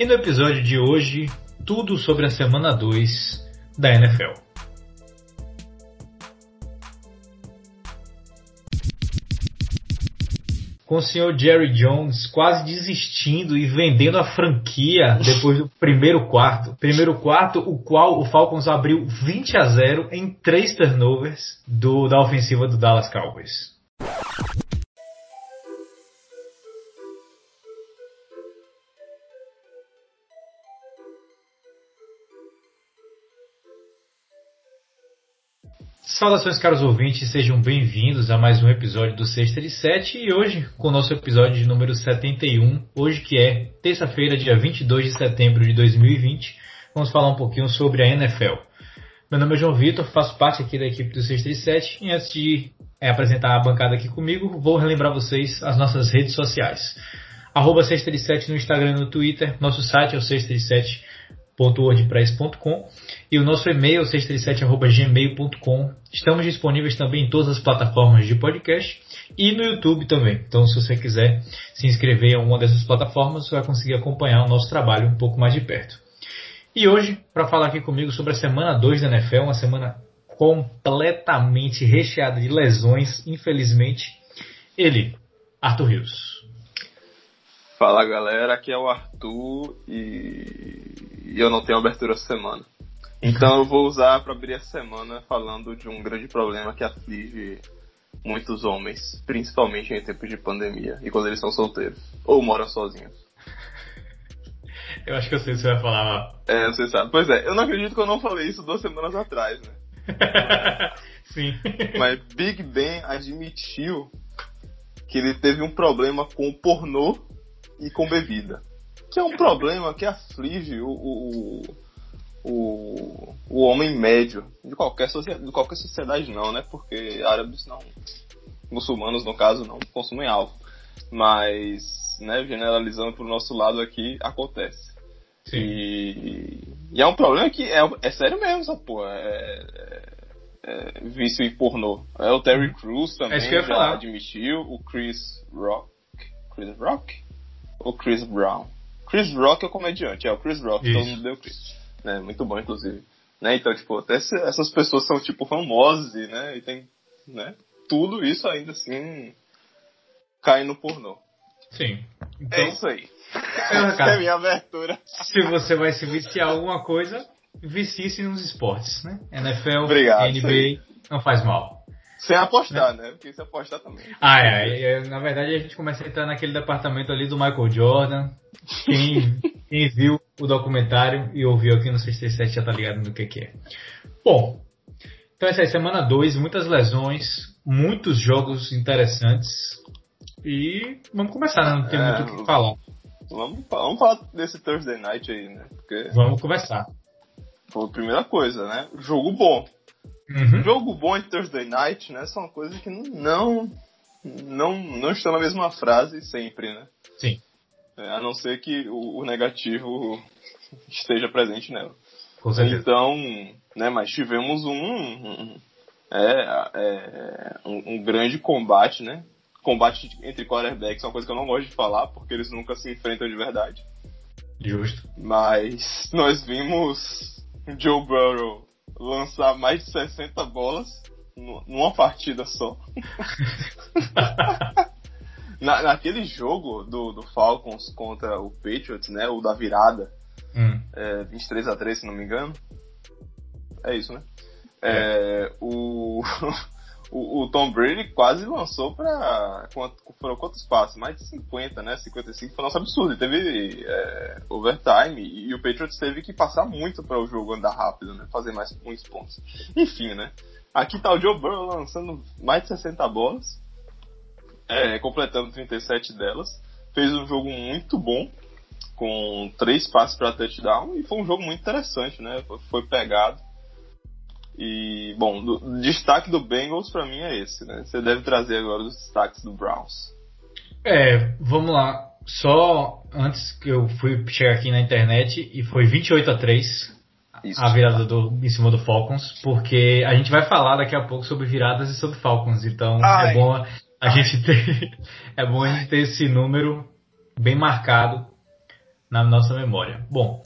E no episódio de hoje, tudo sobre a semana 2 da NFL. com o senhor Jerry Jones quase desistindo e vendendo a franquia depois do primeiro quarto. Primeiro quarto, o qual o Falcons abriu 20 a 0 em três turnovers do, da ofensiva do Dallas Cowboys. Saudações, caros ouvintes, sejam bem-vindos a mais um episódio do Sexta de Sete e hoje com o nosso episódio de número 71, hoje que é terça-feira, dia 22 de setembro de 2020, vamos falar um pouquinho sobre a NFL. Meu nome é João Vitor, faço parte aqui da equipe do Sexta de Sete e antes de é, apresentar a bancada aqui comigo, vou relembrar vocês as nossas redes sociais. Arroba Sexta de Sete no Instagram e no Twitter, nosso site é o sexta de sete wordpress.com e o nosso e-mail 637@gmail.com. Estamos disponíveis também em todas as plataformas de podcast e no YouTube também. Então, se você quiser se inscrever em uma dessas plataformas, você vai conseguir acompanhar o nosso trabalho um pouco mais de perto. E hoje, para falar aqui comigo sobre a semana 2 da NFL, uma semana completamente recheada de lesões, infelizmente, ele, Arthur Rios. Fala galera, aqui é o Arthur e eu não tenho abertura essa semana. Então eu vou usar para abrir a semana falando de um grande problema que aflige muitos homens, principalmente em tempos de pandemia e quando eles são solteiros ou moram sozinhos. Eu acho que eu sei o que você vai falar. É, você sabe. Pois é, eu não acredito que eu não falei isso duas semanas atrás, né? Sim. Mas Big Ben admitiu que ele teve um problema com o pornô e com bebida. Que é um problema que aflige o, o, o, o homem médio de qualquer, sociedade, de qualquer sociedade não, né? Porque árabes não, muçulmanos no caso não consumem álcool. Mas, né, generalizando pro nosso lado aqui, acontece. E, e, é um problema que é, é sério mesmo essa porra. É, é, é, vício em pornô. É o Terry Crews também é já falar. admitiu, o Chris Rock. Chris Rock? O Chris Brown. Chris Rock é o comediante, é o Chris Rock, Isso. todo mundo deu Chris. Né? Muito bom, inclusive. Né? Então, tipo, até essas pessoas são, tipo, famosas, né? E tem, né? Tudo isso ainda assim cai no pornô. Sim. Então, é isso aí. Essa é a minha abertura. Se você vai se viciar alguma coisa, vicie-se nos esportes, né? NFL, Obrigado, NBA, não faz mal. Sem apostar, né? Porque se apostar também. Ah, é, é, Na verdade, a gente começa a entrar naquele departamento ali do Michael Jordan. Quem, quem viu o documentário e ouviu aqui no 67 já tá ligado no que, que é. Bom, então essa é semana 2, muitas lesões, muitos jogos interessantes. E vamos começar, né? Não tem é, muito o que falar. Vamos, vamos falar desse Thursday Night aí, né? Porque vamos conversar. Foi a primeira coisa, né? Jogo bom. Uhum. Jogo bom em Thursday Night, né? São coisas que não, não, não estão na mesma frase sempre, né? Sim. É, a não ser que o, o, negativo esteja presente nela. Com certeza. Então, né? Mas tivemos um, um é, é um, um, grande combate, né? Combate entre quarterbacks é uma coisa que eu não gosto de falar, porque eles nunca se enfrentam de verdade. Justo. Mas nós vimos Joe Burrow lançar mais de 60 bolas numa partida só. Na, naquele jogo do, do Falcons contra o Patriots, né? O da virada. Hum. É, 23 a 3 se não me engano. É isso, né? É. É, o, o, o, Tom Brady quase lançou para foram quantos passos? Mais de 50, né? 55 foi um absurdo. Ele teve é, overtime e, e, o Patriots teve que passar muito para o jogo andar rápido, né? Fazer mais muitos pontos. Enfim, né? Aqui tá o Joe Burrow lançando mais de 60 bolas, é, completando 37 delas. Fez um jogo muito bom, com três passes para touchdown e foi um jogo muito interessante, né? Foi pegado. E, bom, o destaque do Bengals para mim é esse, né? Você deve trazer agora os destaques do Browns. É, vamos lá. Só antes que eu fui chegar aqui na internet e foi 28 a 3 Isso. a virada do, em cima do Falcons, porque a gente vai falar daqui a pouco sobre viradas e sobre Falcons, então Ai. é bom a Ai. gente ter é bom a gente ter esse número bem marcado na nossa memória. Bom,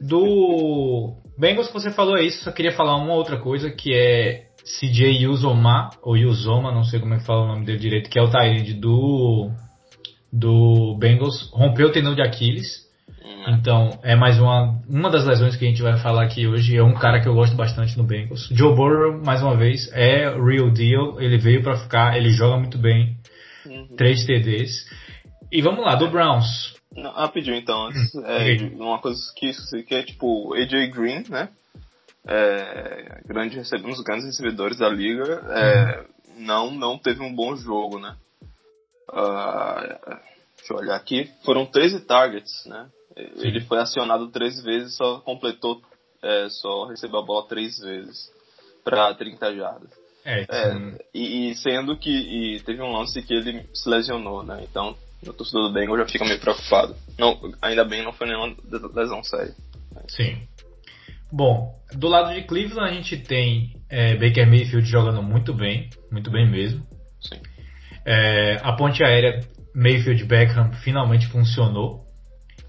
do Bengals que você falou é isso, só queria falar uma outra coisa que é CJ Uzoma, ou Uzoma, não sei como é que fala o nome dele direito, que é o Tyrande do do Bengals, rompeu o tendão de Aquiles. Uhum. Então, é mais uma, uma das lesões que a gente vai falar aqui hoje. É um cara que eu gosto bastante no Bengals. Joe Burrow, mais uma vez, é real deal. Ele veio para ficar, ele joga muito bem. Uhum. Três TDs. E vamos lá, do Browns. Não, rapidinho então, antes, é, uma coisa que isso que é tipo AJ Green, né? É, grande, um dos grandes recebedores da liga, é, não, não teve um bom jogo, né? Uh, deixa eu olhar aqui. Foram 13 targets, né? Ele foi acionado três vezes, só completou, é, só recebeu a bola três vezes para 30 jardas. É, é, e, e, sendo que e teve um lance que ele se lesionou, né? Então o torcedor do Bengals já fica meio preocupado. Não, ainda bem não foi nenhuma lesão séria. Sim. Bom, do lado de Cleveland a gente tem é, Baker Mayfield jogando muito bem, muito bem mesmo. Sim. É, a ponte aérea Mayfield Beckham finalmente funcionou.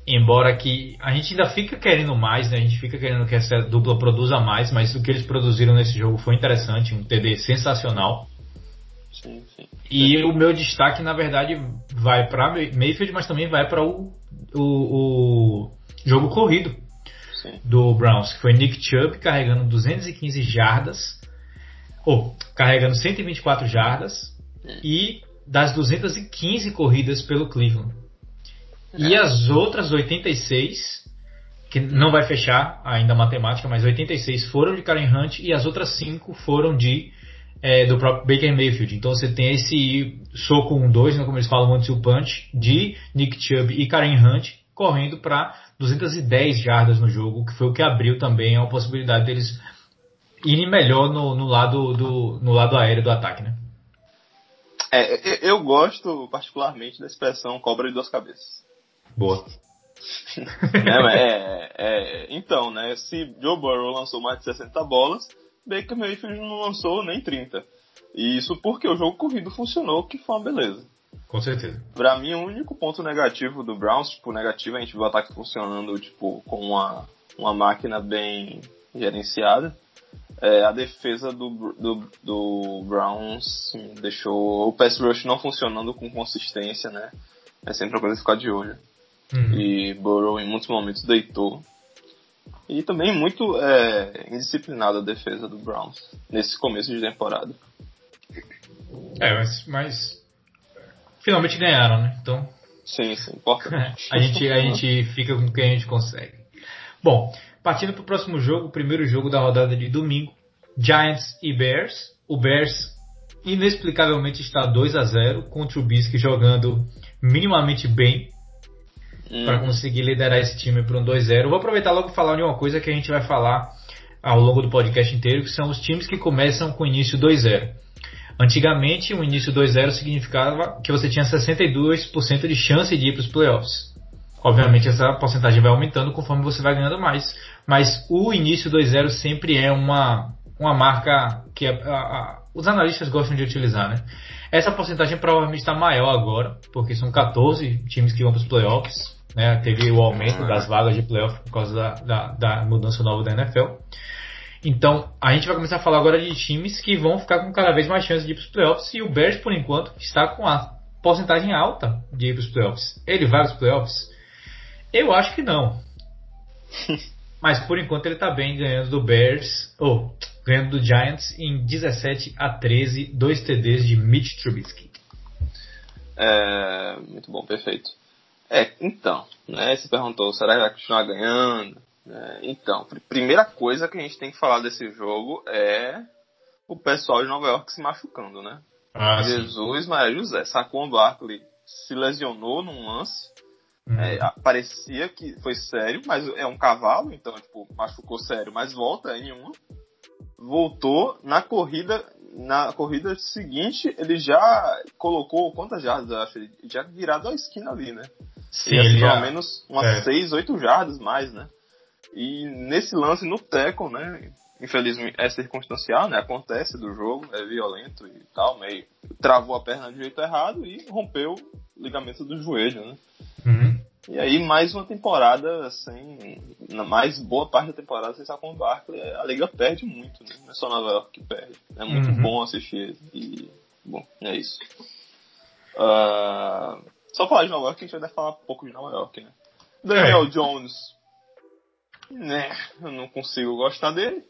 Embora que a gente ainda fica querendo mais, né? A gente fica querendo que essa dupla produza mais, mas o que eles produziram nesse jogo foi interessante, um TD sensacional. Sim, sim. E o meu destaque, na verdade, vai para Mayfield, mas também vai para o, o, o, jogo corrido do Browns, que foi Nick Chubb carregando 215 jardas, ou carregando 124 jardas, e das 215 corridas pelo Cleveland. E é. as outras 86, que não vai fechar ainda a matemática, mas 86 foram de Karen Hunt e as outras 5 foram de é, do próprio Baker Mayfield. Então você tem esse soco 1-2, né, como eles falam, antes o punch, de Nick Chubb e Karen Hunt correndo para 210 jardas no jogo, que foi o que abriu também a possibilidade deles irem melhor no, no, lado, do, no lado aéreo do ataque, né? É, eu gosto particularmente da expressão cobra de duas cabeças. Boa. é, é, é, então, né, se Joe Burrow lançou mais de 60 bolas, Baker Mayfield não lançou nem 30. E isso porque o jogo corrido funcionou, que foi uma beleza. Com certeza. Pra mim, o único ponto negativo do Browns, tipo, negativo a gente viu o ataque funcionando, tipo, com uma, uma máquina bem gerenciada. É, a defesa do, do, do Browns deixou o pass rush não funcionando com consistência, né? É sempre uma coisa ficar de olho. Uhum. E Burrow em muitos momentos deitou. E também muito é, indisciplinada a defesa do Browns nesse começo de temporada. É, mas, mas finalmente ganharam, né? Então. Sim, sim, importante. a, gente, a gente fica com quem a gente consegue. Bom, partindo para o próximo jogo, o primeiro jogo da rodada de domingo, Giants e Bears. O Bears inexplicavelmente está 2 a 0 com o Trubisky jogando minimamente bem uhum. para conseguir liderar esse time para um 2-0. Vou aproveitar logo e falar de uma coisa que a gente vai falar ao longo do podcast inteiro, que são os times que começam com início 2-0. Antigamente, o início 2-0 significava que você tinha 62% de chance de ir para os playoffs. Obviamente, essa porcentagem vai aumentando conforme você vai ganhando mais, mas o início 2-0 sempre é uma, uma marca que a, a, os analistas gostam de utilizar, né? Essa porcentagem provavelmente está maior agora, porque são 14 times que vão para os playoffs. Né? Teve o aumento das vagas de playoff por causa da, da, da mudança nova da NFL. Então, a gente vai começar a falar agora de times que vão ficar com cada vez mais chances de ir para os playoffs. E o Bears, por enquanto, está com a porcentagem alta de ir para os playoffs. Ele vai para os playoffs? Eu acho que não. Mas por enquanto ele está bem ganhando do Bears, ou oh, ganhando do Giants em 17 a 13, dois TDs de Mitch Trubisky. É, muito bom, perfeito. É, então, né, você perguntou, será que vai continuar ganhando? É, então, primeira coisa que a gente tem que falar desse jogo é o pessoal de Nova York se machucando, né? Ah, Jesus, sim. Maria José, Saquon Barkley se lesionou num lance, uhum. é, parecia que foi sério, mas é um cavalo, então, tipo, machucou sério, mas volta em uma. Voltou na corrida, na corrida seguinte, ele já colocou quantas jardas, eu acho? Ele já virado a esquina ali, né? Sim, ele pelo já... menos umas 6, é. 8 jardas mais, né? E nesse lance no teco, né? Infelizmente é circunstancial, né? Acontece do jogo, é violento e tal, meio travou a perna de jeito errado e rompeu o ligamento do joelho, né? Uhum. E aí, mais uma temporada sem. Na mais boa parte da temporada sem Saquon Barkley, a Liga perde muito, né? Não é só Nova York que perde. É muito uhum. bom assistir. E, bom, é isso. Uh, só falar de Nova York, a gente vai falar um pouco de Nova York, né? Daniel é. Jones. Né, eu não consigo gostar dele.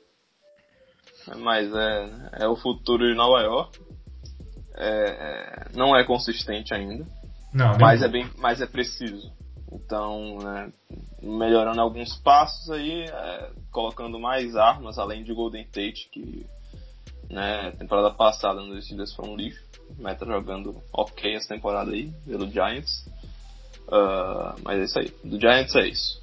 Mas é, é o futuro de Nova York. É, é não é consistente ainda. Não, mas, é bem, mas é preciso. Então, né, melhorando alguns passos aí, é, colocando mais armas, além de Golden Tate, que né, temporada passada nos Steelers foi um lixo. Meta jogando ok essa temporada aí, pelo Giants. Uh, mas é isso aí. Do Giants é isso.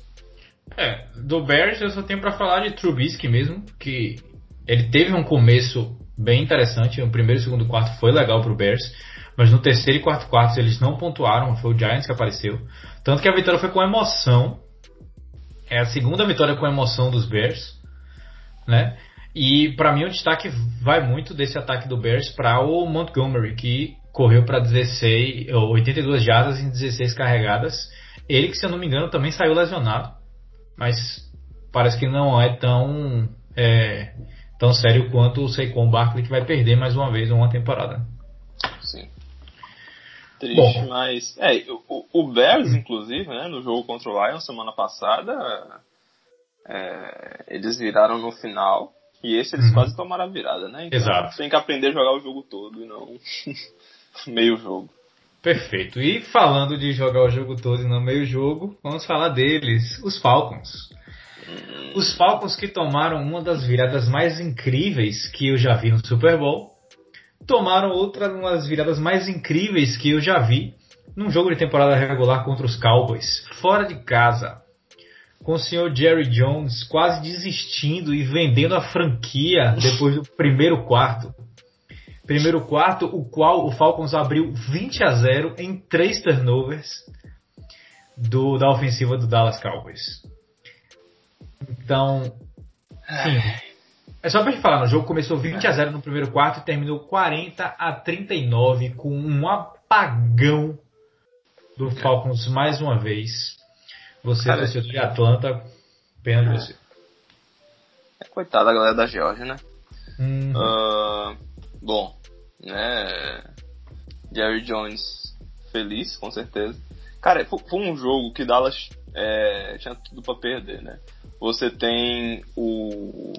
É, do Bears eu só tenho para falar de Trubisky mesmo, que ele teve um começo bem interessante. No primeiro e segundo quarto foi legal pro Bears, mas no terceiro e quarto quarto eles não pontuaram, foi o Giants que apareceu. Tanto que a vitória foi com emoção. É a segunda vitória com emoção dos Bears, né? E para mim o destaque vai muito desse ataque do Bears para o Montgomery, que correu para 16, 82 jardas em 16 carregadas. Ele que, se eu não me engano, também saiu lesionado, mas parece que não é tão é, tão sério quanto o Saquon Barkley que vai perder mais uma vez uma temporada. Triste, Bom. mas. É, o, o Bears, inclusive, né, no jogo contra o Lions semana passada, é, eles viraram no final. E esse eles uhum. quase tomaram a virada, né? Então, Exato. Tem que aprender a jogar o jogo todo e não meio jogo. Perfeito. E falando de jogar o jogo todo e não meio jogo, vamos falar deles, os Falcons. Hum. Os Falcons que tomaram uma das viradas mais incríveis que eu já vi no Super Bowl tomaram outra uma das viradas mais incríveis que eu já vi num jogo de temporada regular contra os Cowboys, fora de casa. Com o senhor Jerry Jones quase desistindo e vendendo a franquia depois do primeiro quarto. Primeiro quarto, o qual o Falcons abriu 20 a 0 em três turnovers do, da ofensiva do Dallas Cowboys. Então, sim, é só pra gente falar, o jogo começou 20 a 0 no primeiro quarto e terminou 40 a 39 com um apagão do Falcons mais uma vez. Você, Cara, torcedor de Atlanta, pena de você. É, coitada da galera da Georgia, né? Uhum. Uh, bom, né? Jerry Jones feliz, com certeza. Cara, foi um jogo que Dallas é, tinha tudo para perder, né? Você tem o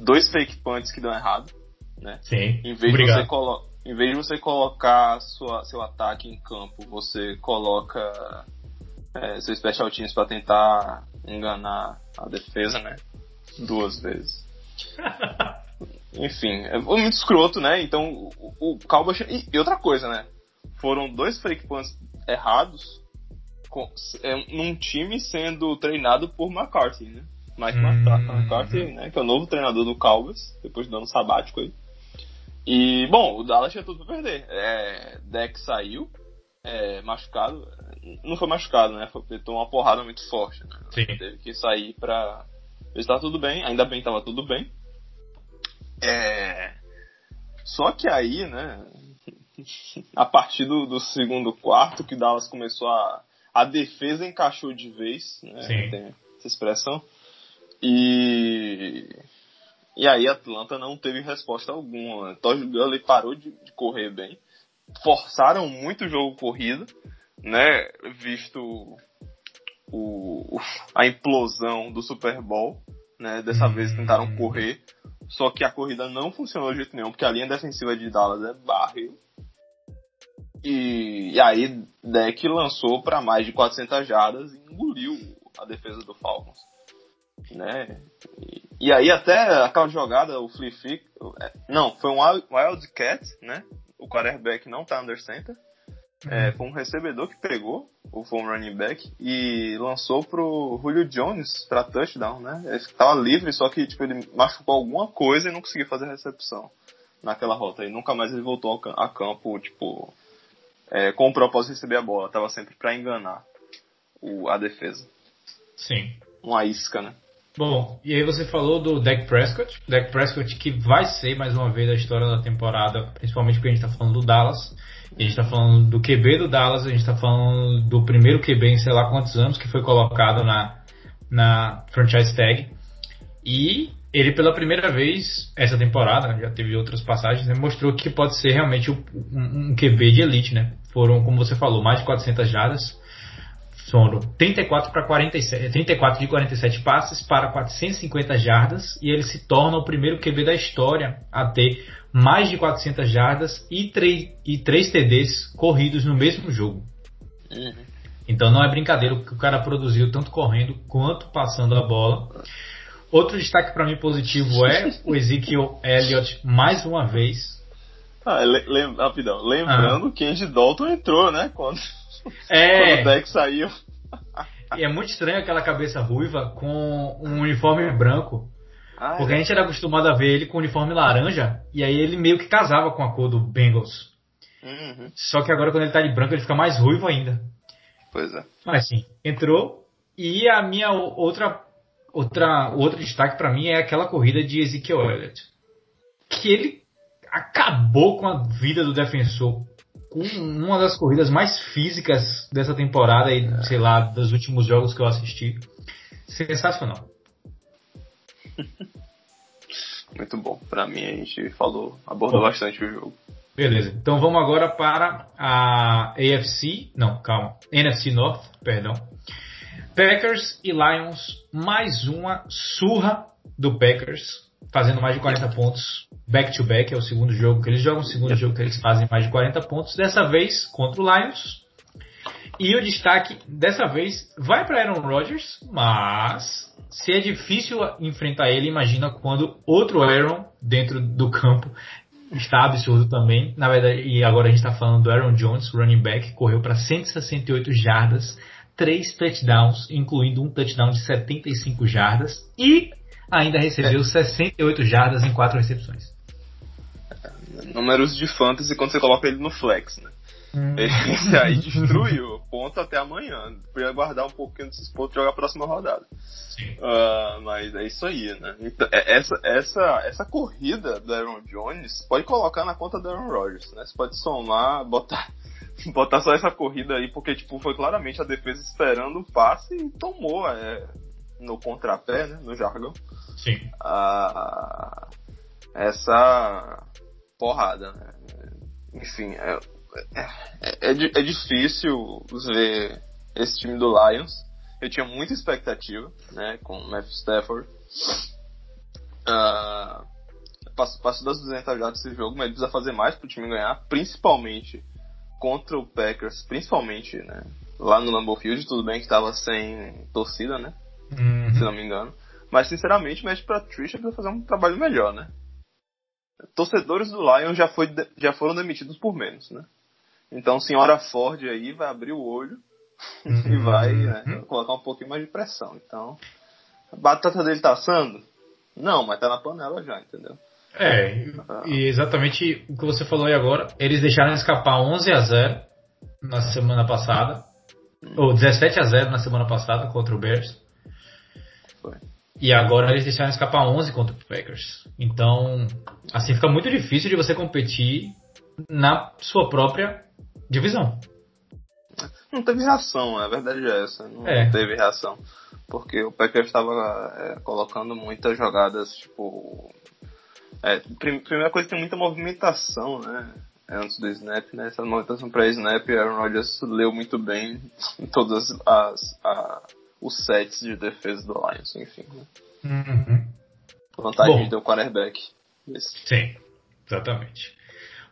dois fake punts que dão errado, né? Sim. Em vez Obrigado. de você colo em vez de você colocar sua, seu ataque em campo, você coloca é, seu special teams para tentar enganar a defesa, né? Duas vezes. Enfim, é muito escroto, né? Então o, o Cowboys. E, e, outra coisa, né? Foram dois fake punts errados com, é, num time sendo treinado por McCarthy, né? Mike hum. McCarthy, né? Que é o novo treinador do Cowboys, depois do ano sabático aí. E, bom, o Dallas tinha tudo pra perder. É, Deck saiu, é, machucado. Não foi machucado, né? Foi, tomou uma porrada muito forte. Né? Sim. Teve que sair pra ver se tá tudo bem. Ainda bem tava tudo bem. É... Só que aí, né? a partir do, do segundo quarto, que Dallas começou a. A defesa encaixou de vez, né? Sim. Tem essa expressão. E. E aí Atlanta não teve resposta alguma. Todd Gurley parou de, de, correr bem. Forçaram muito o jogo corrido, né? Visto o, a implosão do Super Bowl. Né? Dessa vez tentaram hum. correr. Só que a corrida não funcionou de jeito nenhum, porque a linha defensiva de Dallas é barril. E, e aí Deck lançou para mais de 400 jardas e engoliu a defesa do Falcons né? E, e aí até aquela jogada, o flea flick, é, não, foi um Wildcat, né? O quarterback não tá under center. É, uhum. foi um recebedor que pegou, o foi um running back, e lançou pro Julio Jones pra touchdown, né? Ele tava livre, só que tipo, ele machucou alguma coisa e não conseguiu fazer a recepção naquela rota. E nunca mais ele voltou a campo, tipo, é, com o propósito de receber a bola. Tava sempre pra enganar o, a defesa. Sim. Uma isca, né? Bom, e aí você falou do Dak Prescott. Dak Prescott que vai ser mais uma vez a história da temporada, principalmente porque a gente está falando do Dallas. a gente está falando do QB do Dallas, a gente está falando do primeiro QB em sei lá quantos anos que foi colocado na, na franchise tag. E ele pela primeira vez essa temporada, já teve outras passagens, né, mostrou que pode ser realmente um, um, QB de elite, né? Foram, como você falou, mais de 400 jardas, foram 34 para 47, 34 de 47 passes para 450 jardas e ele se torna o primeiro QB da história a ter mais de 400 jardas e 3, e 3 TDs corridos no mesmo jogo. Uhum. Então não é brincadeira o que o cara produziu tanto correndo quanto passando a bola. Outro destaque para mim positivo é o Ezekiel Elliott mais uma vez. Ah, lem rapidão. Lembrando ah. que Andy Dalton entrou, né? Quando é. Quando o deck saiu. E é muito estranho aquela cabeça ruiva com um uniforme branco. Ah, porque é. a gente era acostumado a ver ele com uniforme laranja e aí ele meio que casava com a cor do Bengals. Uhum. Só que agora quando ele tá de branco ele fica mais ruivo ainda. Pois é. Mas sim, entrou. E a minha outra, outra outro destaque para mim é aquela corrida de Ezekiel Elliott. Que ele acabou com a vida do defensor uma das corridas mais físicas dessa temporada e, é. sei lá, dos últimos jogos que eu assisti. Sensacional. Muito bom. Pra mim, a gente falou, abordou bom. bastante o jogo. Beleza. Então vamos agora para a AFC. Não, calma. NFC North, perdão. Packers e Lions. Mais uma surra do Packers fazendo mais de 40 pontos back-to-back, é o segundo jogo que eles jogam, o segundo jogo que eles fazem mais de 40 pontos, dessa vez contra o Lions. E o destaque dessa vez vai para Aaron Rodgers, mas se é difícil enfrentar ele, imagina quando outro Aaron dentro do campo está absurdo também. Na verdade, e agora a gente está falando do Aaron Jones, running back, correu para 168 jardas, 3 touchdowns, incluindo um touchdown de 75 jardas e ainda recebeu é. 68 jardas em 4 recepções. Números de fantasy quando você coloca ele no flex, né? Hum. Esse aí destruiu. Ponto até amanhã. Podia guardar um pouquinho desses pontos e jogar a próxima rodada. Uh, mas é isso aí, né? Então, é, essa, essa, essa corrida do Aaron Jones pode colocar na conta do Aaron Rodgers, né? Você pode somar, botar, botar só essa corrida aí, porque tipo, foi claramente a defesa esperando o passe e tomou. É, no contrapé, né, no jargão. Sim. Ah, essa porrada, né? Enfim, é, é, é, é, difícil ver esse time do Lions. Eu tinha muita expectativa, né, com o Matthew Stafford. Ah, passo, passo das 200 já desse jogo, mas ele precisa fazer mais para o time ganhar, principalmente contra o Packers, principalmente, né, lá no Lambeau Field, tudo bem que estava sem torcida, né, uhum. se não me engano. Mas, sinceramente, o Matt Patricia precisa fazer um trabalho melhor, né? Torcedores do Lions já, foi, já foram demitidos por menos, né? Então, senhora Ford aí vai abrir o olho uhum. e vai né, colocar um pouquinho mais de pressão. Então, a batata dele tá assando? Não, mas tá na panela já, entendeu? É, e exatamente o que você falou aí agora, eles deixaram escapar 11 a 0 na semana passada, ou 17 a 0 na semana passada contra o Bears. Foi. E agora eles deixaram escapar 11 contra o Packers. Então, assim fica muito difícil de você competir na sua própria divisão. Não teve reação, a verdade é essa. Não é. teve reação. Porque o Packers estava é, colocando muitas jogadas, tipo. É, primeira coisa, tem muita movimentação, né? Antes do snap, né? Essa movimentação para snap, Aaron Rodgers leu muito bem todas as, as, os sets de defesa do Lions, enfim. Uhum. Vantagem do quarterback. Sim, exatamente.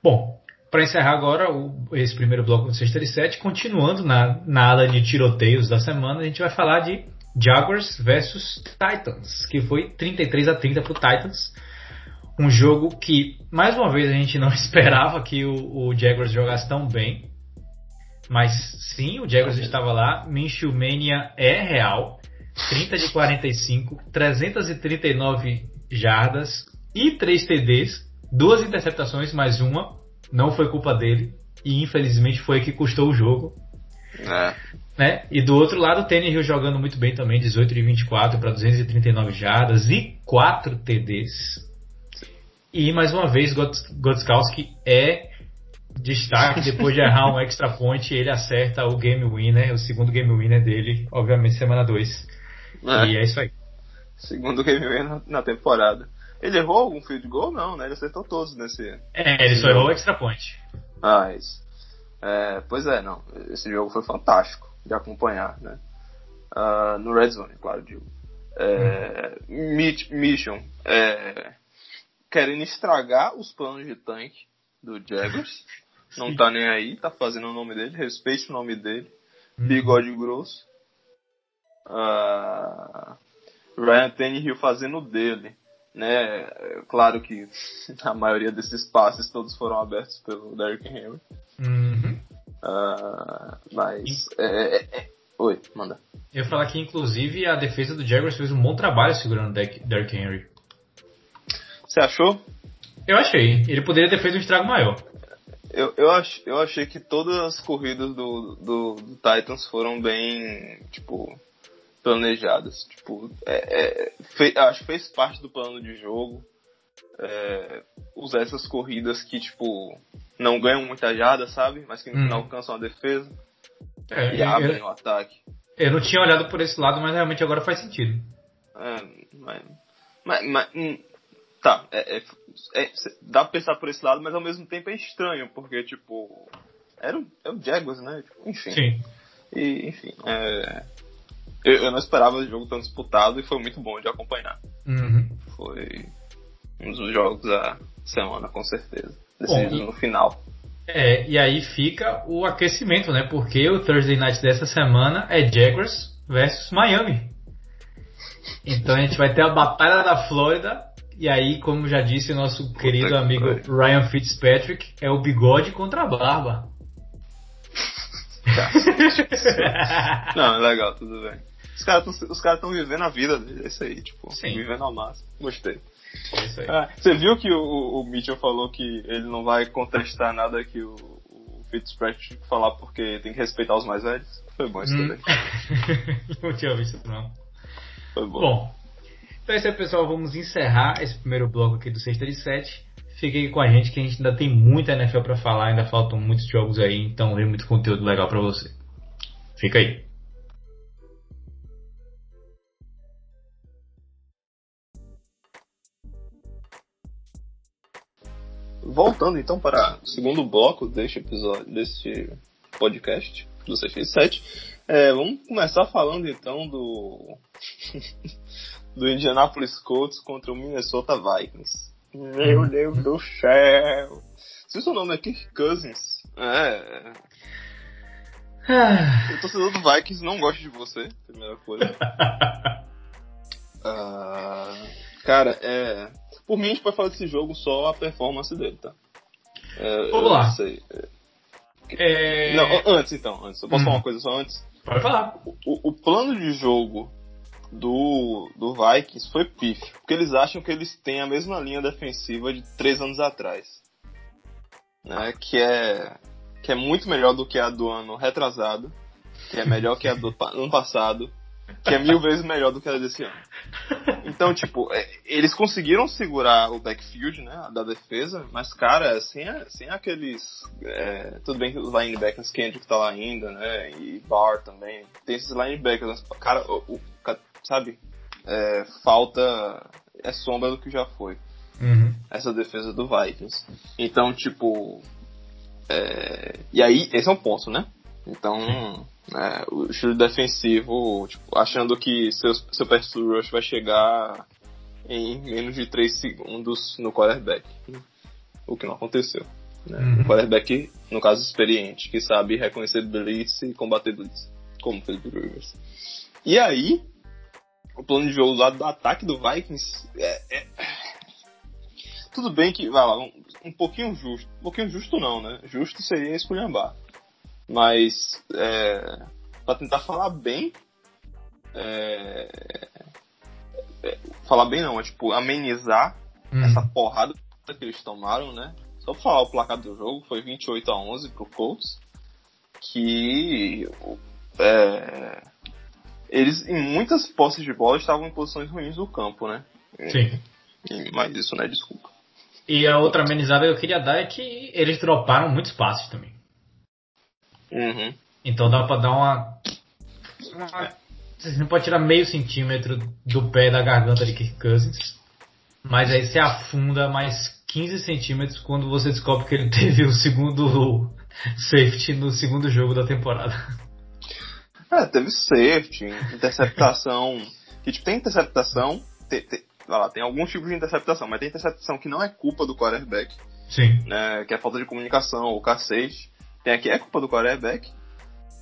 Bom, para encerrar agora o, esse primeiro bloco do 637, continuando na, na ala de tiroteios da semana, a gente vai falar de Jaguars versus Titans, que foi 33 a 30 para o Titans. Um jogo que, mais uma vez, a gente não esperava que o, o Jaguars jogasse tão bem. Mas sim, o Jaguars estava lá. Minshew Mania é real. 30 de 45, 339 jardas e 3 TDs, duas interceptações mais uma. Não foi culpa dele e infelizmente foi que custou o jogo. É. Né? E do outro lado, o Tannehill jogando muito bem também, 18 de 24 para 239 jardas e 4 TDs. E mais uma vez, Gotskowski é destaque depois de errar um extra point, ele acerta o game winner, o segundo game winner dele, obviamente semana 2. É. E é isso aí. Segundo game winner na temporada. Ele errou algum field goal? Não, né? Ele acertou todos nesse. É, ele só errou o extra point. Ah, isso. É, pois é, não. Esse jogo foi fantástico de acompanhar, né? Uh, no Red Zone, claro, digo. É, hum. Mission é, querendo estragar os planos de tanque do Jaguars. Não tá nem aí, tá fazendo o nome dele, respeite o nome dele. Hum. Bigode grosso. Uh, Ryan Tannehill fazendo dele. Né? Claro que a maioria desses passes todos foram abertos pelo Derrick Henry. Uhum. Uh, mas. É, é, é, Oi, manda. Eu ia falar que, inclusive, a defesa do Jaguars fez um bom trabalho segurando o Derrick Henry. Você achou? Eu achei. Ele poderia ter feito um estrago maior. Eu, eu, ach, eu achei que todas as corridas do, do, do Titans foram bem, tipo, planejadas. Tipo, é, é, fe, acho que fez parte do plano de jogo. É, usar essas corridas que, tipo, não ganham muita jada, sabe? Mas que no hum. final alcançam a defesa. É, e abrem eu, o ataque. Eu não tinha olhado por esse lado, mas realmente agora faz sentido. É, mas, mas, mas hum, tá, é, é, é, dá pra pensar por esse lado, mas ao mesmo tempo é estranho, porque, tipo, era o, é o Jaguars, né? Tipo, enfim. Sim. E, enfim, é, eu, eu, não esperava o jogo tão disputado e foi muito bom de acompanhar. Uhum. Foi um dos jogos da semana, com certeza. Decidido no final. É, e aí fica o aquecimento, né? Porque o Thursday Night dessa semana é Jaguars versus Miami. Então a gente vai ter a Batalha da Flórida. E aí, como já disse o nosso Puta querido que amigo Ryan Fitzpatrick, é o bigode contra a barba. Não, é legal, tudo bem. Os caras estão cara vivendo a vida deles, é isso aí, tipo, Sim. vivendo ao máximo. Gostei. É. Ah, você viu que o, o Mitchell falou que ele não vai contestar nada que o, o Fitzpatrick falar porque tem que respeitar os mais velhos? Foi bom isso hum. também. não tinha visto não. Foi bom. Bom, então é isso aí, pessoal. Vamos encerrar esse primeiro bloco aqui do Sexta de 7. Fique com a gente que a gente ainda tem muita NFL para falar, ainda faltam muitos jogos aí, então vem muito conteúdo legal para você. Fica aí. Voltando então para o segundo bloco deste episódio, deste podcast do 667, é, vamos começar falando então do do Indianapolis Colts contra o Minnesota Vikings. Meu uhum. Deus do céu! Se o seu nome é Kirk Cousins, é. Ah. O torcedor do Vikings não gosta de você, primeira coisa. uh, cara, é por mim, a gente pode falar desse jogo só a performance dele, tá? É, Vamos lá. Sei. É... Não, antes então, antes. Eu posso hum. falar uma coisa só antes? Pode falar. O, o, plano de jogo do, do Vikings foi pífio, porque eles acham que eles têm a mesma linha defensiva de três anos atrás. Né, que, é, que é muito melhor do que a do ano retrasado, que é melhor que a do ano passado, que é mil vezes melhor do que a desse ano. Então, tipo, é, eles conseguiram segurar o backfield, né, da defesa, mas, cara, sem, sem aqueles... É, tudo bem que os linebackers, Kendrick tá lá ainda, né, e Barr também, tem esses linebackers, cara, o, o sabe, é, falta, é sombra do que já foi. Uhum. Essa defesa do Vikings. Então, tipo... É, e aí, esse é um ponto, né? Então, é, o estilo defensivo, tipo, achando que seu, seu pass rush vai chegar em menos de 3 segundos no quarterback. O que não aconteceu. Né? Uhum. Um quarterback, no caso, experiente, que sabe reconhecer blitz e combater blitz, como Felipe Rivers. E aí, o plano de jogo do ataque do Vikings é, é... Tudo bem que, vai lá, um, um pouquinho justo. Um pouquinho justo não, né? Justo seria esculhambar. Mas, é, para tentar falar bem, é, é, falar bem não, é tipo, amenizar hum. essa porrada que eles tomaram, né? Só pra falar o placar do jogo, foi 28 a 11 pro Colts, que é, eles em muitas posses de bola estavam em posições ruins do campo, né? Sim. E, mas isso não é desculpa. E a outra amenizada que eu queria dar é que eles droparam muitos passes também. Uhum. Então dá pra dar uma. uma você não pode tirar meio centímetro do pé da garganta de Kirk Cousins. Mas aí você afunda mais 15 centímetros quando você descobre que ele teve o segundo safety no segundo jogo da temporada. É, teve safety, interceptação. que tipo, tem interceptação, tem, tem, lá, tem alguns tipos de interceptação, mas tem interceptação que não é culpa do quarterback. Sim. Né, que é falta de comunicação, ou cacete. Tem aqui é culpa do quarterback.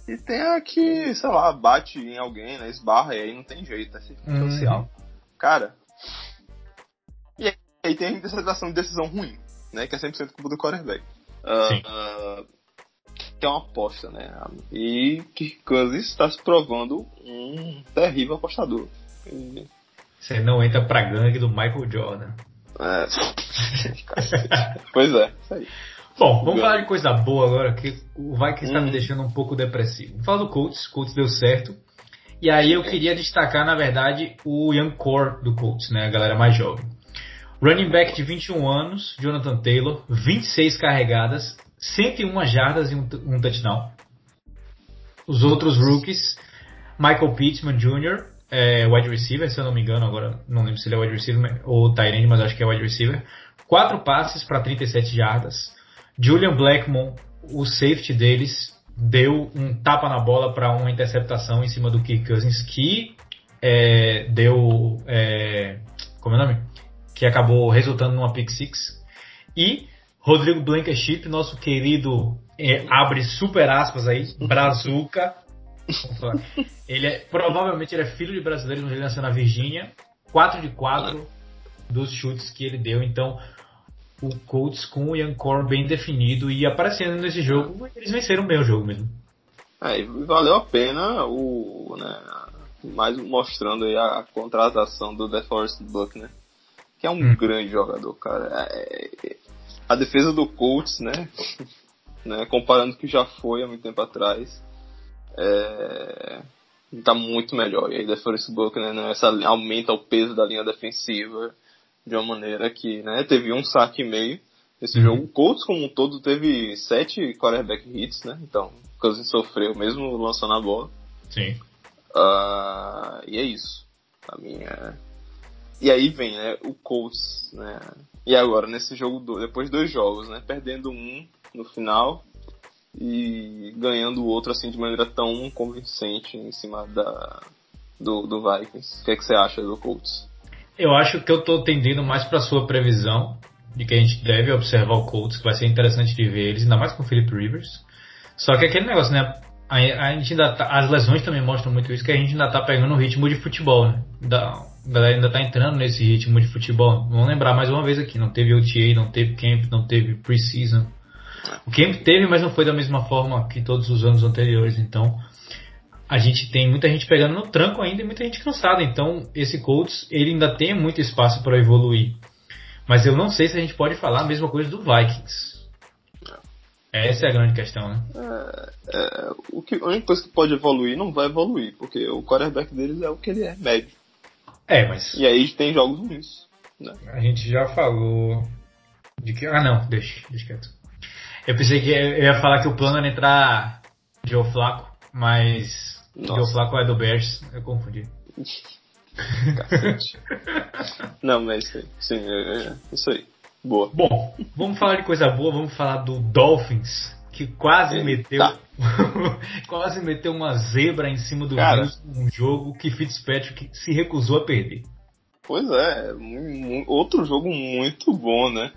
E tem a que, sei lá, bate em alguém, né, esbarra, e aí não tem jeito, é circunstancial. Uhum. Cara. E aí tem a interceptação de decisão ruim, né, que é 100% culpa do quarterback. Uh, uh, é uma aposta, né? E que Cousins está se provando um terrível apostador. Você não entra pra gangue do Michael Jordan. É. pois é, isso aí. Bom, vamos falar de coisa boa agora, que o Vikings está hum. me deixando um pouco depressivo. Vamos falar do Colts, Colts deu certo. E aí eu queria destacar, na verdade, o Young Core do Colts, né? A galera mais jovem. Running back de 21 anos, Jonathan Taylor, 26 carregadas, 101 jardas e um, um touchdown. Os outros rookies, Michael Pittman Jr., é, wide receiver, se eu não me engano, agora não lembro se ele é wide receiver ou tight end, mas acho que é wide receiver. Quatro passes para 37 jardas. Julian Blackmon, o safety deles, deu um tapa na bola para uma interceptação em cima do Kirk Cousins, que é, deu. É, como é o nome? Que acabou resultando numa pick six. E Rodrigo Blankenship, nosso querido, é, abre super aspas aí, Brazuca. ele é, provavelmente ele é filho de brasileiro, ele nasceu na Virgínia. 4 de 4 dos chutes que ele deu. Então, o Colts com o Ian bem definido e aparecendo nesse jogo, eles venceram bem o jogo mesmo. É, valeu a pena o, né, mais mostrando aí a contratação do DeForest Buckner, que é um hum. grande jogador, cara. É, é, a defesa do Colts, né, né, comparando o que já foi há muito tempo atrás, é, tá muito melhor. E aí DeForest Buckner, né, essa, aumenta o peso da linha defensiva, de uma maneira que, né, teve um saque e meio nesse uhum. jogo. O Colts como um todo teve sete quarterback hits, né? Então, Cousins sofreu mesmo lançando a bola. Sim. Uh, e é isso. A minha e aí vem, né, o Colts, né? E agora nesse jogo depois dois jogos, né, perdendo um no final e ganhando o outro assim de maneira tão convincente em cima da do, do Vikings. O que, é que você acha do Colts? Eu acho que eu estou tendendo mais para sua previsão de que a gente deve observar o Colts, que vai ser interessante de ver eles, ainda mais com o Philip Rivers. Só que aquele negócio, né? A, a gente ainda tá, as lesões também mostram muito isso, que a gente ainda tá pegando o ritmo de futebol, né? Da, a galera ainda tá entrando nesse ritmo de futebol. Vamos lembrar mais uma vez aqui, não teve OTA, não teve camp, não teve preseason. O camp teve, mas não foi da mesma forma que todos os anos anteriores, então a gente tem muita gente pegando no tranco ainda e muita gente cansada. Então, esse Colts, ele ainda tem muito espaço para evoluir. Mas eu não sei se a gente pode falar a mesma coisa do Vikings. Essa é a grande questão, né? É, é, o que, a única coisa que pode evoluir não vai evoluir, porque o quarterback deles é o que ele é, médio. É, mas. E aí tem jogos ruins. Né? A gente já falou de que. Ah, não, deixa, deixa quieto. Eu pensei que eu ia falar que o plano era entrar Joe Flaco, mas nossa. Joe Flacco é do Bears, eu confundi. Cacete. Não, mas sim, é, é, isso aí. Boa. Bom, vamos falar de coisa boa, vamos falar do Dolphins, que quase Eita. meteu quase meteu uma zebra em cima do Cara, um jogo que Fitzpatrick se recusou a perder. Pois é, outro jogo muito bom, né?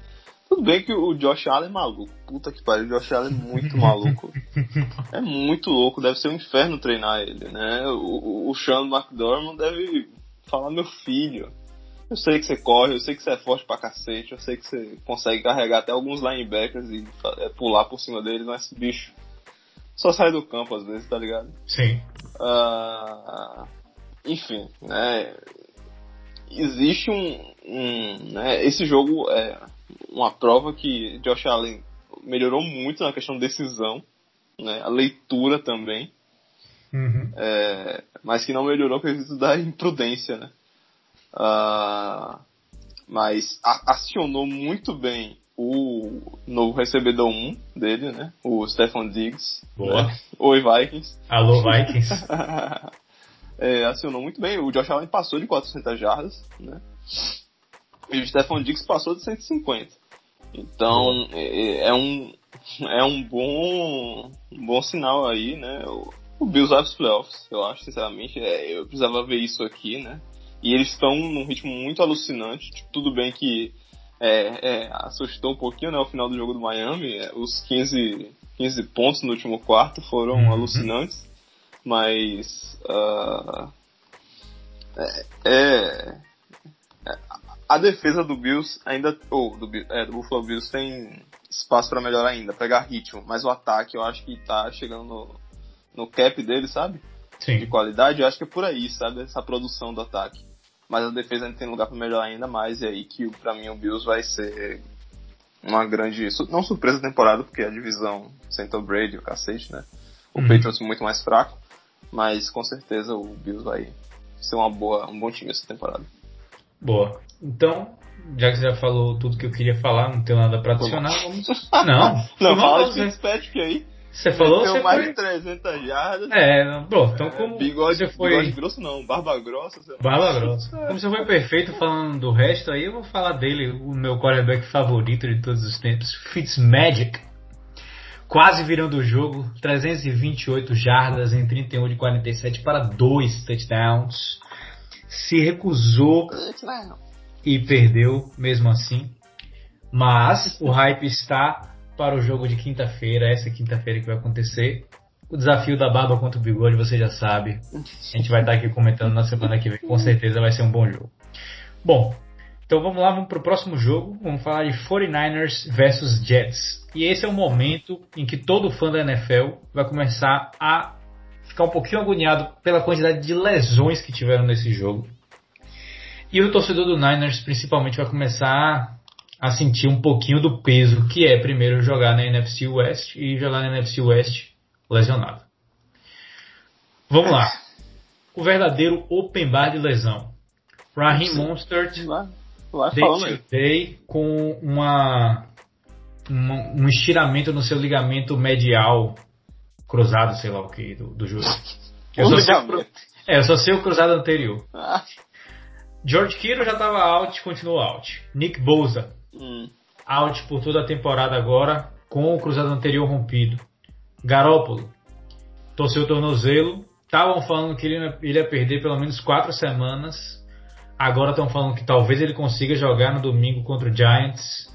Tudo bem que o Josh Allen é maluco. Puta que pariu, o Josh Allen é muito maluco. é muito louco, deve ser um inferno treinar ele, né? O, o Sean McDormand deve falar, meu filho. Eu sei que você corre, eu sei que você é forte pra cacete, eu sei que você consegue carregar até alguns linebackers e é, pular por cima deles, mas bicho, só sai do campo às vezes, tá ligado? Sim. Uh, enfim, né? Existe um, um né? Esse jogo é uma prova que Josh Allen melhorou muito na questão de decisão, né? A leitura também. Uhum. É, mas que não melhorou por causa da imprudência, né? Uh, mas a, acionou muito bem o novo recebedor 1 dele, né? O Stefan Diggs. Boa. Né? Oi, Vikings. Alô, Vikings. é, acionou muito bem. O Josh Allen passou de 400 jardas, né? E o Stefan Diggs passou de 150. Então, é, é, um, é um bom, um bom sinal aí, né? O, o Bills vai playoffs, eu acho, sinceramente. É, eu precisava ver isso aqui, né? E eles estão num ritmo muito alucinante. Tipo, tudo bem que é, é, assustou um pouquinho, né? O final do jogo do Miami. É, os 15, 15 pontos no último quarto foram uhum. alucinantes. Mas. Uh, é, a defesa do Bills ainda. Ou do, é, do Buffalo Bills tem espaço para melhorar ainda, pegar ritmo. Mas o ataque eu acho que tá chegando no, no cap dele, sabe? Sim. De qualidade, eu acho que é por aí, sabe? Essa produção do ataque. Mas a defesa ainda tem lugar para melhorar ainda mais, e aí que para mim o Bills vai ser uma grande. Não surpresa da temporada, porque a divisão Tom Brady, o cacete, né? O uhum. Patriots muito mais fraco, mas com certeza o Bills vai ser uma boa, um bom time essa temporada. Boa. Então, já que você já falou tudo que eu queria falar, não tenho nada para adicionar, vamos. Não, não, fala de Fitzpatrick aí. Você falou você mais foi... de 300 jardas. É, bom, então como bigode, você foi... bigode grosso não, barba grossa. Barba grossa. Como você foi perfeito falando do resto aí, eu vou falar dele, o meu quarterback favorito de todos os tempos, Fitzmagic. Quase virando o jogo, 328 jardas em 31 de 47 para dois touchdowns. Se recusou e perdeu mesmo assim. Mas o hype está para o jogo de quinta-feira, essa quinta-feira que vai acontecer. O desafio da barba contra o bigode, você já sabe. A gente vai estar aqui comentando na semana que vem. Com certeza vai ser um bom jogo. Bom, então vamos lá, vamos para o próximo jogo. Vamos falar de 49ers versus Jets. E esse é o momento em que todo fã da NFL vai começar a ficar um pouquinho agoniado pela quantidade de lesões que tiveram nesse jogo. E o torcedor do Niners principalmente vai começar a sentir um pouquinho do peso que é primeiro jogar na NFC West e jogar na NFC West lesionado. Vamos lá. O verdadeiro open bar de lesão. Raheem Monstert day com uma, uma, um estiramento no seu ligamento medial cruzado, sei lá o que, do, do joelho. Eu só, sei, é, eu só sei o cruzado anterior. Ah. George Kittle já estava out, continuou out. Nick Bosa Hum. Out por toda a temporada agora, com o cruzado anterior rompido. Garópolo torceu o tornozelo. Estavam falando que ele ia perder pelo menos quatro semanas. Agora estão falando que talvez ele consiga jogar no domingo contra o Giants.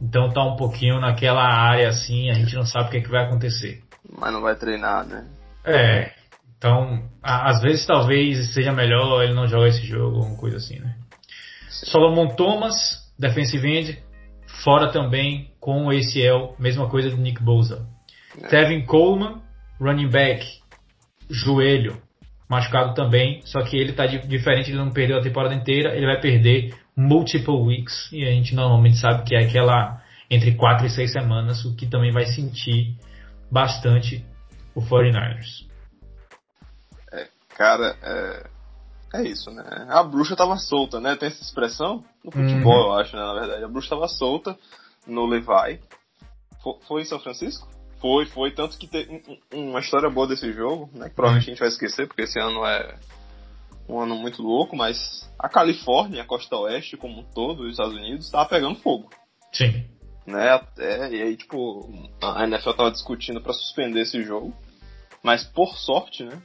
Então tá um pouquinho naquela área assim, a gente não sabe o que, é que vai acontecer. Mas não vai treinar, né? É. Então, às vezes talvez seja melhor ele não jogar esse jogo, uma coisa assim, né? Solomon Thomas defensive end, fora também com o ACL, mesma coisa do Nick Bosa. É. Tevin Coleman, running back, joelho, machucado também, só que ele está diferente, ele não perdeu a temporada inteira, ele vai perder multiple weeks, e a gente normalmente sabe que é aquela entre 4 e 6 semanas, o que também vai sentir bastante o 49ers. É, cara, é, é isso, né? A bruxa tava solta, né? Tem essa expressão no futebol, uhum. eu acho, né? Na verdade, a bruxa tava solta no Levi. Foi, em São Francisco? Foi, foi. Tanto que tem uma história boa desse jogo, né? Que provavelmente a gente vai esquecer, porque esse ano é um ano muito louco, mas a Califórnia, a costa oeste como um todo, os Estados Unidos, tava pegando fogo. Sim. Né? É, e aí, tipo, a NFL tava discutindo para suspender esse jogo. Mas por sorte, né?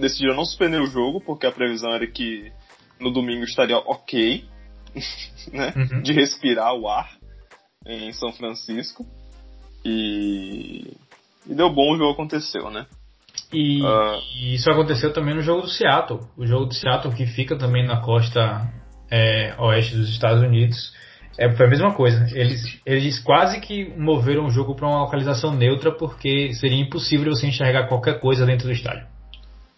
decidiram não suspender o jogo, porque a previsão era que no domingo estaria ok, né? Uhum. De respirar o ar em São Francisco. E, e deu bom, o jogo aconteceu, né? E, uh... e, isso aconteceu também no jogo do Seattle. O jogo do Seattle que fica também na costa é, oeste dos Estados Unidos. É, foi a mesma coisa. Eles, eles quase que moveram o jogo para uma localização neutra porque seria impossível você enxergar qualquer coisa dentro do estádio.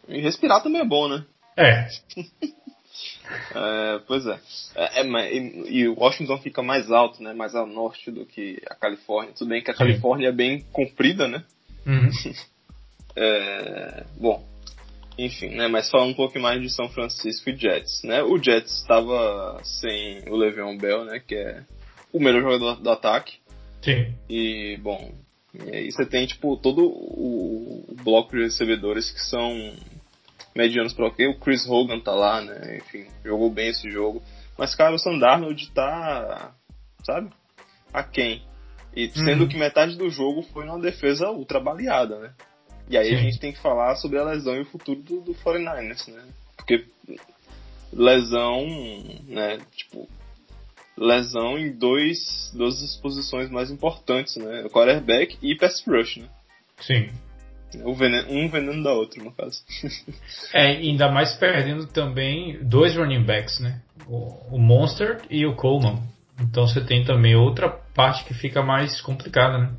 E respirar também é bom, né? É. é pois é. é, é e, e, Washington fica mais alto, né? Mais ao norte do que a Califórnia. Tudo bem que a Califórnia é bem comprida, né? Uhum. é, bom, enfim, né? Mas falando um pouco mais de São Francisco e Jets, né? O Jets estava sem o Le'Veon Bell, né? Que é o melhor jogador do ataque. Sim. E, bom, e aí você tem, tipo, todo o, o bloco de recebedores que são medianos para ok. O Chris Hogan tá lá, né? Enfim, jogou bem esse jogo. Mas, cara, o Sandarnold tá, sabe? A quem? E sendo uhum. que metade do jogo foi numa defesa ultra baleada, né? E aí Sim. a gente tem que falar sobre a lesão e o futuro do, do 49ers, né? Porque lesão, né? Tipo, lesão em dois, duas posições mais importantes, né? O quarterback e pass rush, né? Sim. O veneno, um veneno da outra, no caso. é, ainda mais perdendo também dois running backs, né? O, o Monster e o Coleman. Então você tem também outra parte que fica mais complicada, né?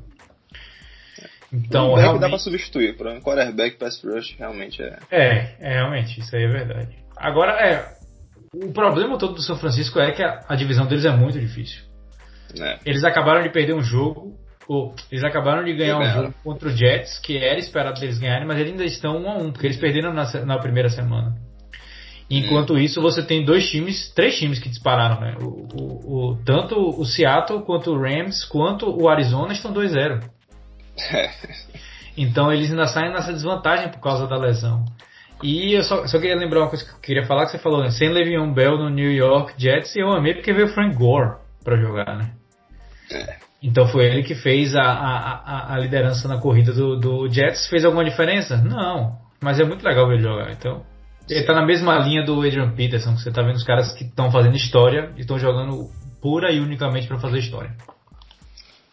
Então, um realmente... dá pra substituir, para um quarterback pass rush realmente é... é. É, realmente, isso aí é verdade. Agora, é, o problema todo do São Francisco é que a, a divisão deles é muito difícil. É. Eles acabaram de perder um jogo, ou eles acabaram de ganhar um jogo contra o Jets, que era esperado deles ganharem, mas eles ainda estão um a um, porque eles perderam na, na primeira semana. Enquanto hum. isso, você tem dois times, três times que dispararam, né? O, o, o tanto o Seattle, quanto o Rams, quanto o Arizona estão 2-0. então eles ainda saem nessa desvantagem por causa da lesão. E eu só, só queria lembrar uma coisa que eu queria falar, que você falou, né? Sem Le'Veon Bell no New York Jets, eu amei porque veio o Frank Gore pra jogar, né? É. Então foi ele que fez a, a, a, liderança na corrida do, do Jets. Fez alguma diferença? Não. Mas é muito legal ver ele jogar. Então, ele tá na mesma linha do Adrian Peterson, que você tá vendo os caras que estão fazendo história e estão jogando pura e unicamente para fazer história.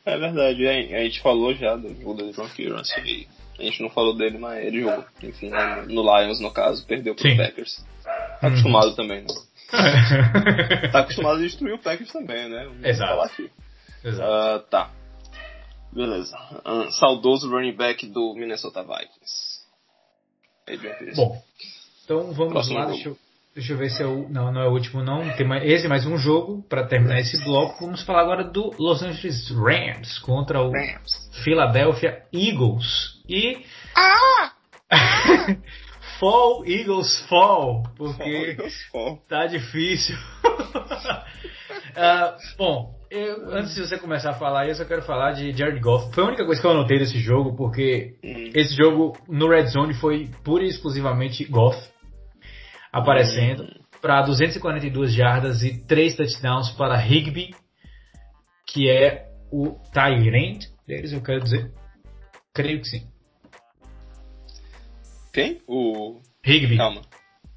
É verdade, a gente falou já do jogo do John e a gente não falou dele, mas ele jogou. Enfim, no Lions, no caso, perdeu pro Sim. Packers. Tá uhum. acostumado também, né? tá acostumado a destruir o Packers também, né? Vamos Exato. Exato. Uh, tá. Beleza. Uh, saudoso running back do Minnesota Vikings. Bom, então vamos Próximo lá. Deixa eu, deixa eu, ver se é o. Não, não é o último, não. Tem mais, esse mais um jogo para terminar esse bloco. Vamos falar agora do Los Angeles Rams contra o Rams. Philadelphia Eagles. E. Ah! fall, Eagles Fall. Porque fall, fall. tá difícil. uh, bom, eu, antes de você começar a falar, eu só quero falar de Jared Goff. Foi a única coisa que eu anotei desse jogo, porque hum. esse jogo no Red Zone foi pura e exclusivamente Goff aparecendo hum. para 242 jardas e 3 touchdowns para Higby, que é o Tyrant deles, eu quero dizer. Creio que sim. Quem? O. Higby. Calma.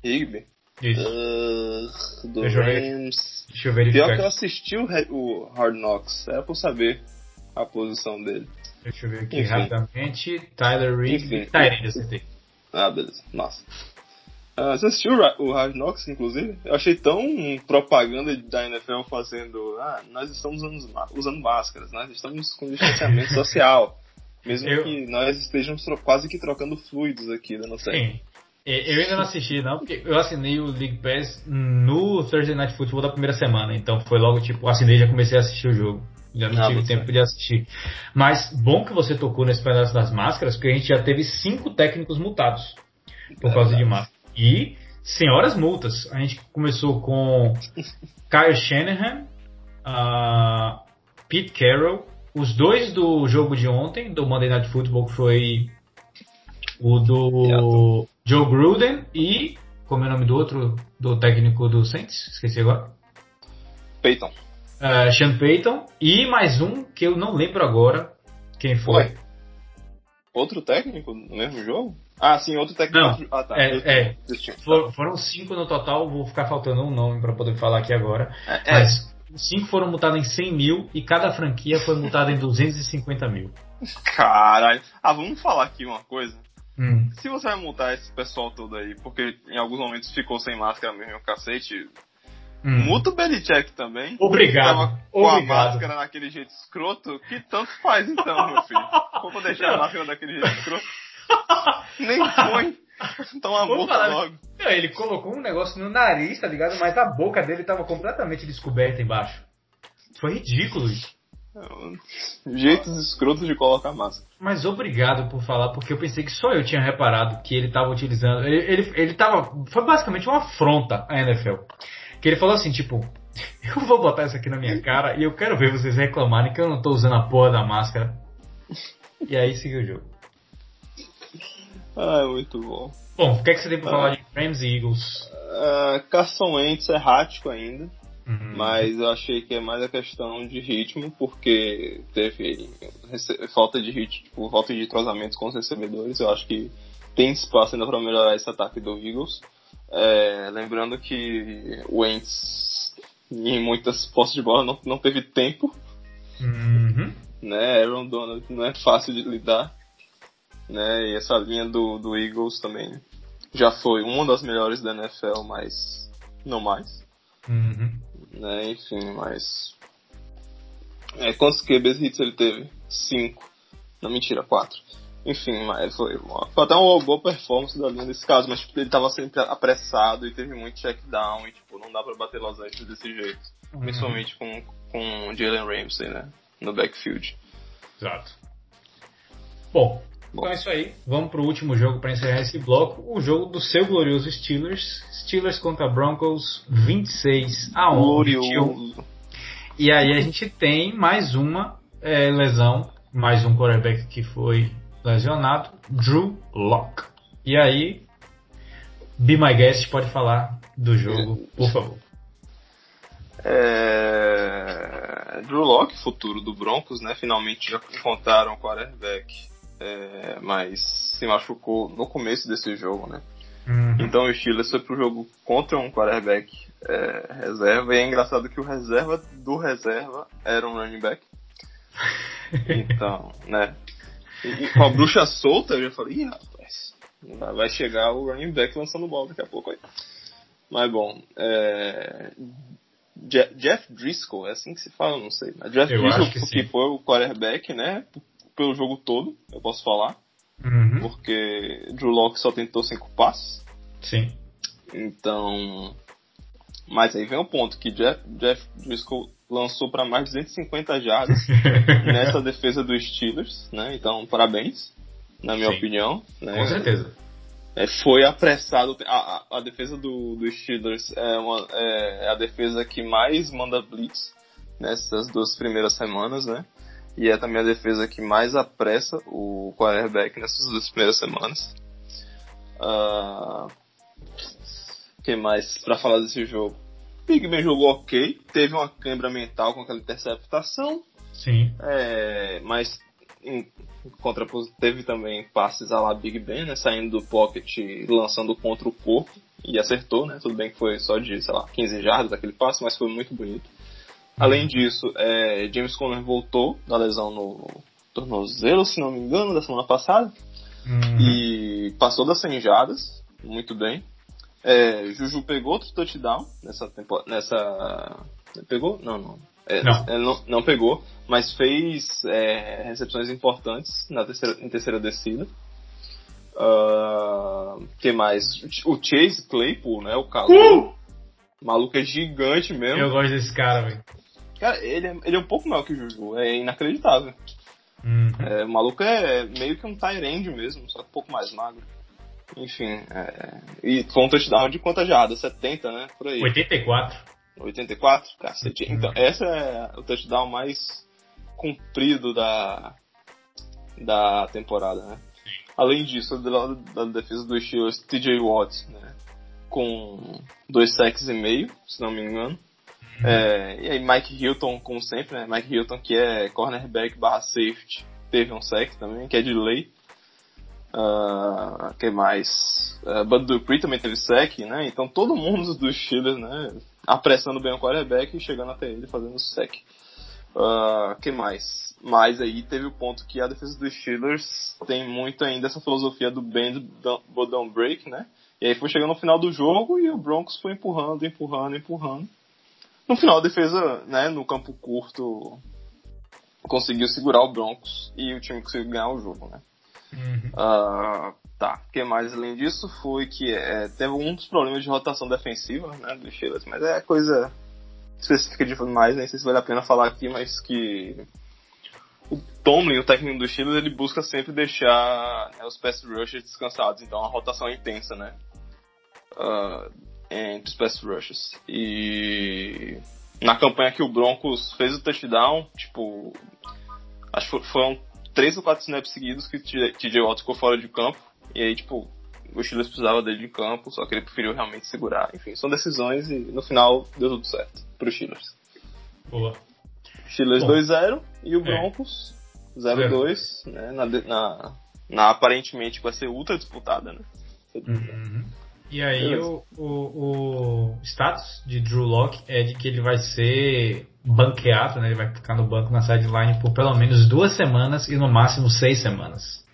Higby? Isso. Uh, do Deixa Rams. Deixa eu verificar. Pior que eu assisti o, o Hard Knocks, era pra saber a posição dele. Deixa eu ver aqui Enfim. rapidamente. Tyler Rigby. Tyler, acertei. Ah, beleza. Nossa. Uh, você assistiu o Hard Knocks, inclusive? Eu achei tão propaganda da NFL fazendo. Ah, nós estamos usando, usando máscaras, nós estamos com distanciamento social. Mesmo eu... que nós estejamos quase que trocando fluidos aqui da nossa. Sim. Eu ainda não assisti, não, porque eu assinei o League Pass no Thursday Night Football da primeira semana. Então foi logo tipo, assinei e já comecei a assistir o jogo. Já não ah, tive tempo de assistir. Mas bom que você tocou nesse pedaço das máscaras, porque a gente já teve cinco técnicos multados por é causa de máscara. E senhoras multas. A gente começou com Kyle Shanahan, uh, Pete Carroll, os dois do jogo de ontem, do Monday Night Football, que foi o do Joe Gruden e. Como é o nome do outro? Do técnico do Saints? Esqueci agora. Peyton. Uh, Sean Payton. E mais um que eu não lembro agora quem foi. Ué? Outro técnico no mesmo jogo? Ah, sim, outro técnico. Não, ah, tá. É, é. For, foram cinco no total, vou ficar faltando um nome para poder falar aqui agora. É, é. Mas cinco foram multados em 100 mil e cada franquia foi multada em 250 mil. Caralho. Ah, vamos falar aqui uma coisa. Hum. Se você vai multar esse pessoal todo aí, porque em alguns momentos ficou sem máscara mesmo, cacete, hum. multa o Belichick também. Obrigado. Com Obrigado. a máscara naquele jeito escroto, que tanto faz então, meu filho. Como deixar a máscara daquele jeito escroto? Nem põe. Toma a boca falar, logo. ele colocou um negócio no nariz, tá ligado? Mas a boca dele tava completamente descoberta embaixo. Foi ridículo isso. Jeitos escrotos de colocar máscara. Mas obrigado por falar, porque eu pensei que só eu tinha reparado que ele estava utilizando. Ele, ele, ele tava. Foi basicamente uma afronta à NFL. Que ele falou assim, tipo, eu vou botar isso aqui na minha cara e eu quero ver vocês reclamarem que eu não tô usando a porra da máscara. E aí seguiu o jogo. Ah, muito bom. Bom, o que, é que você tem pra ah. falar de Rams e Eagles? Uh, Carson Wentz é errático ainda. Uhum. Mas eu achei que é mais a questão de ritmo, porque teve falta de ritmo, tipo, falta de entrosamento com os recebedores. Eu acho que tem espaço ainda para melhorar esse ataque do Eagles. É, lembrando que o Wentz, em muitas posses de bola, não, não teve tempo. Uhum. Né? Aaron Donald não é fácil de lidar. Né? E essa linha do, do Eagles também já foi uma das melhores da NFL, mas não mais. Uhum né? Enfim, mas. É, quantos QBs hits ele teve? Cinco. Não, mentira, quatro. Enfim, mas foi, foi até uma boa performance da linha nesse caso, mas tipo, ele tava sempre apressado e teve muito check down e tipo, não dá pra bater Los Angeles desse jeito. Uhum. Principalmente com, com Jalen Ramsey, né? No backfield. Exato. Bom, Bom, então é isso aí. Vamos pro último jogo para encerrar esse bloco. O jogo do seu glorioso Steelers. Steelers contra Broncos 26 a 11. Glorioso. E aí a gente tem mais uma é, lesão, mais um quarterback que foi lesionado, Drew Locke. E aí, Be My Guest pode falar do jogo, por favor. É... Drew Locke, futuro do Broncos, né? Finalmente já encontraram o quarterback é, mas se machucou no começo desse jogo, né? Uhum. Então o Steelers foi pro jogo contra um quarterback é, reserva, e é engraçado que o reserva do reserva era um running back. Então, né? E, com a bruxa solta, eu já falei, ih, rapaz, vai chegar o running back lançando bola daqui a pouco aí. Mas bom, é... Jeff Driscoll, é assim que se fala, não sei. Jeff eu Driscoll, que, que foi o quarterback, né? pelo jogo todo, eu posso falar. Uhum. Porque Drew Locke só tentou cinco passes. Sim. Então. Mas aí vem o ponto que Jeff, Jeff Driscoll lançou para mais de 250 jardas nessa defesa dos Steelers, né? Então, parabéns, na minha Sim. opinião. Né? Com certeza. É, foi apressado. A, a, a defesa do, dos Steelers é, uma, é, a defesa que mais manda blitz nessas duas primeiras semanas, né? e é também a defesa que mais apressa o quarterback nessas duas primeiras semanas. Uh, que mais para falar desse jogo? Big Ben jogou ok, teve uma câimbra mental com aquela interceptação. Sim. É, mas em contraposição teve também passes a lá Big Ben, né, saindo do pocket e lançando contra o corpo e acertou, né? Tudo bem que foi só de, sei lá, 15 jardas aquele passe, mas foi muito bonito. Além disso, é, James Conner voltou da lesão no tornozelo, se não me engano, da semana passada. Uhum. E passou das 100 jardas, muito bem. É, Juju pegou outro touchdown nessa temporada. Nessa. Pegou? Não, não. É, não. É, não. não. pegou, mas fez é, recepções importantes na terceira, em terceira descida. Uh, que mais? O Chase Claypool, né? O calor. Uh! O maluco é gigante mesmo. Eu gosto desse cara, velho. Cara, ele é, ele é um pouco maior que o Juju, é inacreditável. Uhum. É, o maluco é meio que um Tyrande mesmo, só que um pouco mais magro. Enfim, é, e com um touchdown de quantas jardas? 70, né? Por aí. 84. 84? Cacete. Uhum. Então, essa é o touchdown mais comprido da, da temporada, né? Além disso, do lado da defesa do Steelers, TJ Watt, né? Com dois sacks e meio, se não me engano. É, e aí Mike Hilton, como sempre, né? Mike Hilton que é cornerback barra safety, teve um sec também, que é de lei. Uh, que mais? Uh, Bud Dupree também teve sec, né? Então todo mundo dos Steelers, né? Apressando bem o quarterback e chegando até ele fazendo sec. Uh, que mais? Mas aí teve o ponto que a defesa dos Steelers tem muito ainda essa filosofia do bend but don't break, né? E aí foi chegando no final do jogo e o Broncos foi empurrando, empurrando, empurrando. No final, a defesa, né, no campo curto, conseguiu segurar o Broncos e o time conseguiu ganhar o jogo, né? Uhum. Uh, tá, o que mais além disso foi que é, teve um dos problemas de rotação defensiva, né, do Steelers, mas é coisa específica de mais, nem sei se vale a pena falar aqui, mas que Tomlin, o técnico do Steelers, ele busca sempre deixar né, os pass rushers descansados, então a rotação é intensa, né? Uh, entre os pass rushers. E na campanha que o Broncos fez o touchdown, tipo, acho que foram três ou quatro snaps seguidos que o TJ Watt ficou fora de campo, e aí, tipo, o Steelers precisava dele de campo, só que ele preferiu realmente segurar. Enfim, são decisões e no final deu tudo certo pro Steelers. Boa. Steelers 2-0 e o é. Broncos 0-2, né? Na, na, na, aparentemente vai ser ultra disputada, né? Uhum. E aí o, o, o, status de Drew Locke é de que ele vai ser banqueado, né? Ele vai ficar no banco na sideline por pelo menos duas semanas e no máximo seis semanas.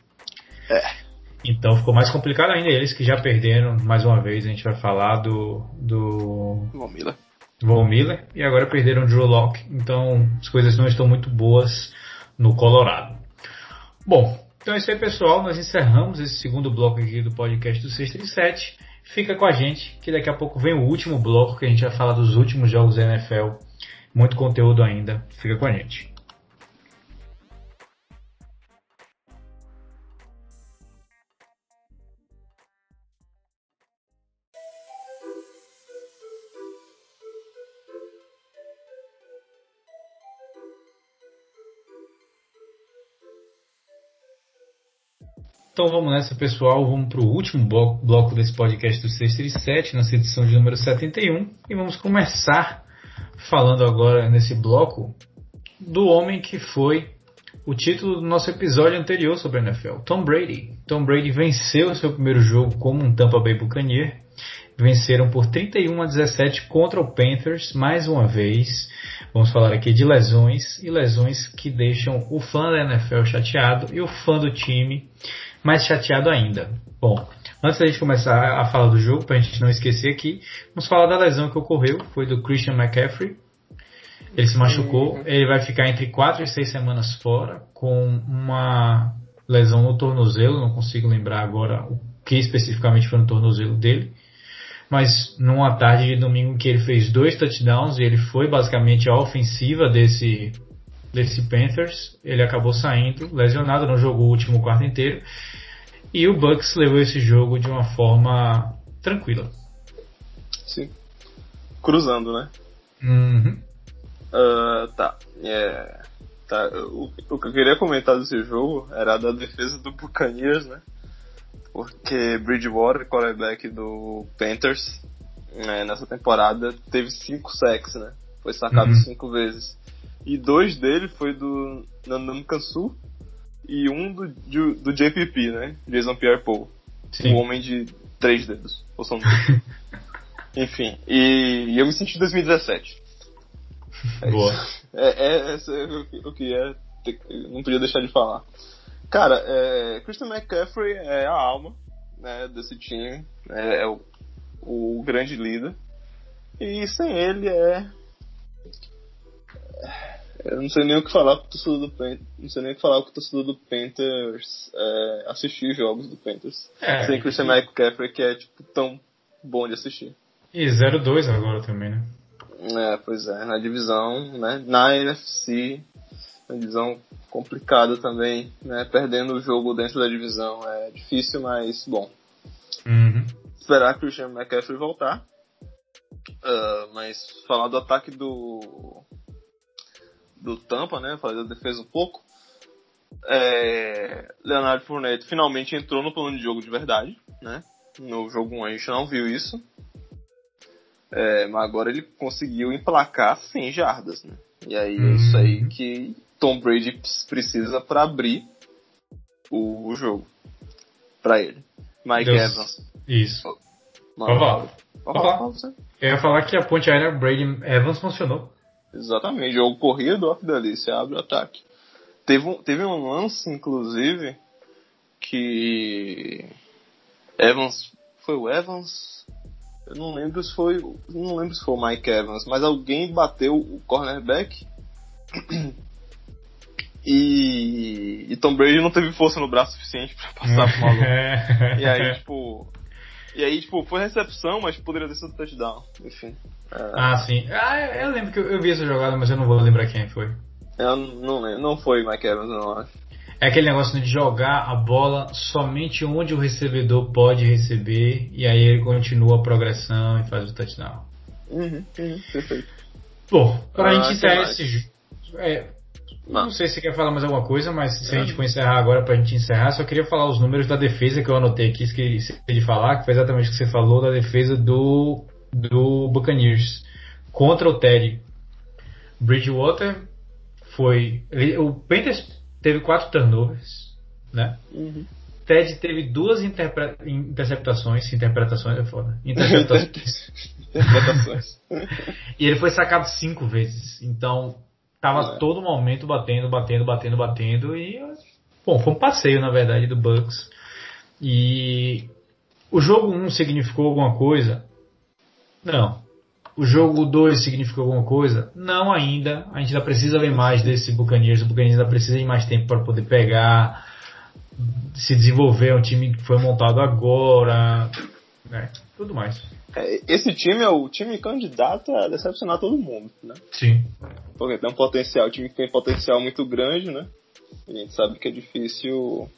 É. Então ficou mais complicado ainda. Eles que já perderam, mais uma vez, a gente vai falar do. do. Von Miller. Von Miller. E agora perderam o Drew Locke. Então as coisas não estão muito boas no Colorado. Bom, então é isso aí, pessoal. Nós encerramos esse segundo bloco aqui do podcast do 637. Fica com a gente, que daqui a pouco vem o último bloco que a gente vai falar dos últimos jogos da NFL. Muito conteúdo ainda. Fica com a gente. Então vamos nessa, pessoal. Vamos para o último bloco, desse podcast do 637, nessa edição de número 71. E vamos começar falando agora nesse bloco do homem que foi o título do nosso episódio anterior sobre a NFL, Tom Brady. Tom Brady venceu seu primeiro jogo como um Tampa Bay Buccaneer. Venceram por 31 a 17 contra o Panthers, mais uma vez. Vamos falar aqui de lesões e lesões que deixam o fã da NFL chateado e o fã do time mais chateado ainda. Bom, antes da gente começar a falar do jogo, para a gente não esquecer aqui, vamos falar da lesão que ocorreu, foi do Christian McCaffrey. Ele se machucou, ele vai ficar entre 4 e 6 semanas fora, com uma lesão no tornozelo, não consigo lembrar agora o que especificamente foi no tornozelo dele. Mas numa tarde de domingo que ele fez dois touchdowns e ele foi basicamente a ofensiva desse, desse Panthers, ele acabou saindo lesionado, não jogou o último quarto inteiro. E o Bucks levou esse jogo de uma forma tranquila. Sim. Cruzando, né? Uhum. Uh, tá. É, tá. O, o, que eu queria comentar desse jogo era da defesa do Buccaneers, né? Porque Bridgewater, quarterback do Panthers, né, nessa temporada teve cinco sacks, né? Foi sacado uhum. cinco vezes. E dois dele foi do Nandan Kansu e um do, do, do JPP, né? Jason Pierre-Paul. O homem de três dedos. Ou são dois. Enfim, e, e, eu me senti em 2017. É Boa. É, é, é, o que é, não podia deixar de falar. Cara, é, Christian McCaffrey é a alma né, desse time, é, é o, o grande líder. E sem ele é eu não sei nem o que falar com o torcedor do Panthers. Não sei nem o que falar com o torcedor do Panthers é, assistir jogos do Panthers. É, Sem Christian e... McCaffrey, que é tipo tão bom de assistir. E 0-2 agora também, né? É, pois é, na divisão, né? Na NFC, uma divisão complicada também, né? Perdendo o jogo dentro da divisão é difícil, mas bom. Uhum. Esperar que o Christian McCaffrey voltar. Uh, mas falar do ataque do do Tampa, né? Fazer a defesa um pouco. É, Leonardo Fournette finalmente entrou no plano de jogo de verdade, né? No jogo 1 a gente não viu isso. É, mas agora ele conseguiu emplacar 100 jardas, né? E aí é isso aí uhum. que Tom Brady precisa para abrir o, o, jogo para ele. Mike Deus. Evans. Isso. Falar. Eu ia falar que a ponte aérea Brady Evans funcionou. Exatamente, jogo corrido, ó, que delícia, abre o ataque. Teve um, teve um lance, inclusive, que Evans, foi o Evans? Eu não lembro se foi, não lembro se foi o Mike Evans, mas alguém bateu o cornerback e, e Tom Brady não teve força no braço suficiente para passar pro maluco. e aí, tipo, e aí, tipo, foi recepção, mas poderia ter sido touchdown. Enfim. É... Ah, sim. Ah, eu lembro que eu, vi essa jogada, mas eu não vou lembrar quem foi. Eu não lembro. Não foi Mike Evans, não acho. É aquele negócio de jogar a bola somente onde o recebedor pode receber e aí ele continua a progressão e faz o touchdown. Uhum, uhum, perfeito. Bom, para a gente encerrar esse é, não. não sei se você quer falar mais alguma coisa, mas se a gente for encerrar agora para a gente encerrar, só queria falar os números da defesa que eu anotei aqui, esqueci de falar, que foi exatamente o que você falou da defesa do, do Buccaneers contra o Teddy. Bridgewater foi. O Panthers teve quatro turnovers, né? Uhum. Ted teve duas interceptações, interpretações é foda. Interceptações. interpretações. e ele foi sacado cinco vezes. Então, tava é. todo momento batendo, batendo, batendo, batendo. E, bom, foi um passeio, na verdade, do Bucks. E o jogo 1 um significou alguma coisa? Não. O jogo 2 significou alguma coisa? Não ainda. A gente ainda precisa ver mais desse Buccaneers. O Buccaneers ainda precisa de mais tempo para poder pegar, se desenvolver. É um time que foi montado agora. É, tudo mais. É, esse time é o time candidato a decepcionar todo mundo, né? Sim. Porque tem um potencial, o time que tem potencial muito grande, né? A gente sabe que é difícil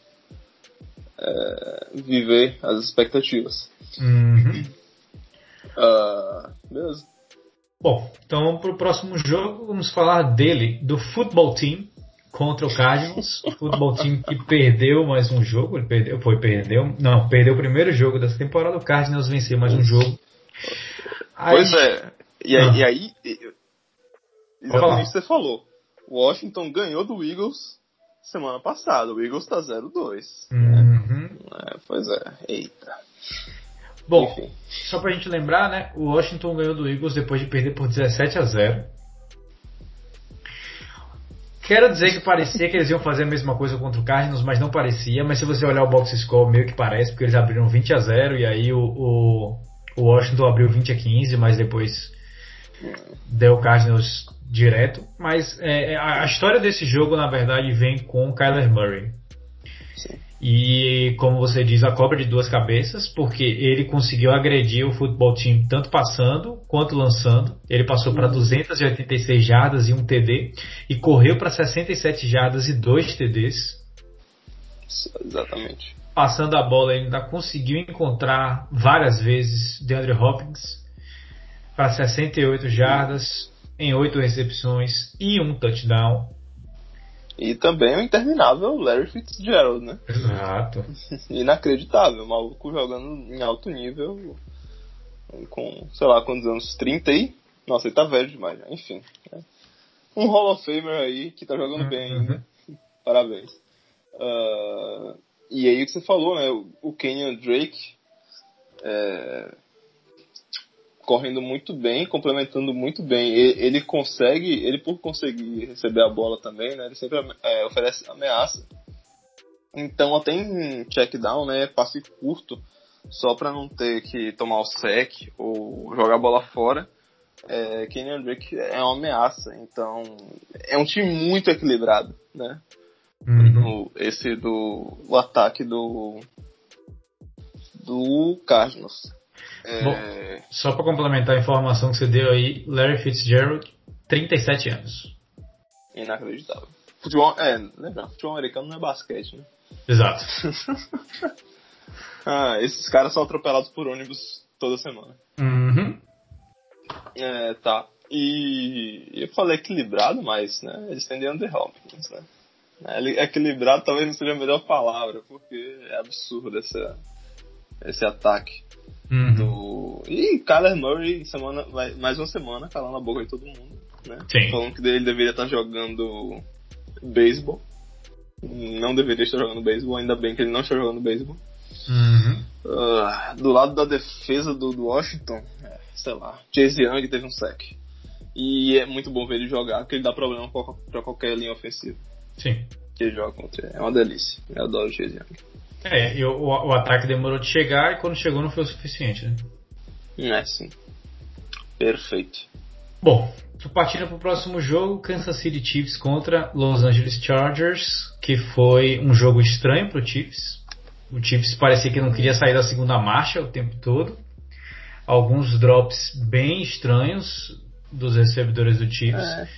é, viver as expectativas. Uhum. Uh, beleza. Bom, então vamos para o próximo jogo. Vamos falar dele, do Football Team contra o Cardinals. O Football Team que perdeu mais um jogo. Ele perdeu, foi, perdeu. Não, perdeu o primeiro jogo dessa temporada. O Cardinals venceu mais um jogo. Aí, pois é. E aí, ah. e aí exatamente o que você falou. Washington ganhou do Eagles semana passada. O Eagles tá 0-2. Uhum. É, pois é. Eita. Bom, Enfim. só pra gente lembrar, né? O Washington ganhou do Eagles depois de perder por 17 a 0. Quero dizer que parecia que eles iam fazer a mesma coisa contra o Cardinals, mas não parecia. Mas se você olhar o box score, meio que parece, porque eles abriram 20 a 0 e aí o, o, o Washington abriu 20 a 15, mas depois deu o Cardinals direto. Mas é, a, a história desse jogo, na verdade, vem com o Kyler Murray. Sim. E, como você diz, a cobra de duas cabeças, porque ele conseguiu agredir o futebol time tanto passando quanto lançando. Ele passou para 286 jardas e um TD e correu para 67 jardas e dois TDs. Exatamente. Passando a bola, ele ainda conseguiu encontrar várias vezes DeAndre Hopkins para 68 jardas em oito recepções e um touchdown. E também o interminável Larry Fitzgerald, né? Exato. Inacreditável, maluco jogando em alto nível, com, sei lá, quantos anos? 30 aí? Nossa, ele tá velho demais, né? enfim. Né? Um Hall of Famer aí que tá jogando bem ainda. Uhum. Parabéns. Uh, e aí o que você falou, né? O Kenyon Drake é, correndo muito bem, complementando muito bem. Ele, ele, consegue, ele por conseguir receber a bola também, né, ele sempre é, oferece ameaça. Então até em check down, né, passe curto, só para não ter que tomar o sec ou jogar a bola fora. É, Kenyon Drake é uma ameaça, então é um time muito equilibrado, né? Uhum. esse do o ataque do do Cardinals. É... Bom, só para complementar a informação que você deu aí, Larry Fitzgerald, 37 anos. Inacreditável. Futebol, é, lembra, futebol americano não é basquete, né? Exato. ah, esses caras são atropelados por ônibus toda semana. Uhum. É, tá. E eu falei equilibrado, mas, né, eles têm DeAndre Hopkins, né? Equilibrado talvez não seja a melhor palavra, porque é absurdo esse, esse ataque. Uhum. Do... E Kyler Murray, semana, vai, mais uma semana, calando a boca de todo mundo. Né? Sim. Falando que ele deveria estar jogando beisebol. Não deveria estar jogando beisebol, ainda bem que ele não está jogando beisebol. Uhum. Uh, do lado da defesa do, do Washington, é, sei lá, Chase Young teve um sec. E é muito bom ver ele jogar, porque ele dá problema para qualquer linha ofensiva. Sim. Que joga contra ele. É uma delícia. Eu adoro o Chase Young. É, e o, o, ataque demorou de chegar e quando chegou não foi o suficiente, né? É, sim. Perfeito. Bom, partindo para o próximo jogo, Kansas City Chiefs contra Los Angeles Chargers, que foi um jogo estranho para o Chiefs. O Chiefs parecia que não queria sair da segunda marcha o tempo todo. Alguns drops bem estranhos dos recebedores do Chiefs. É.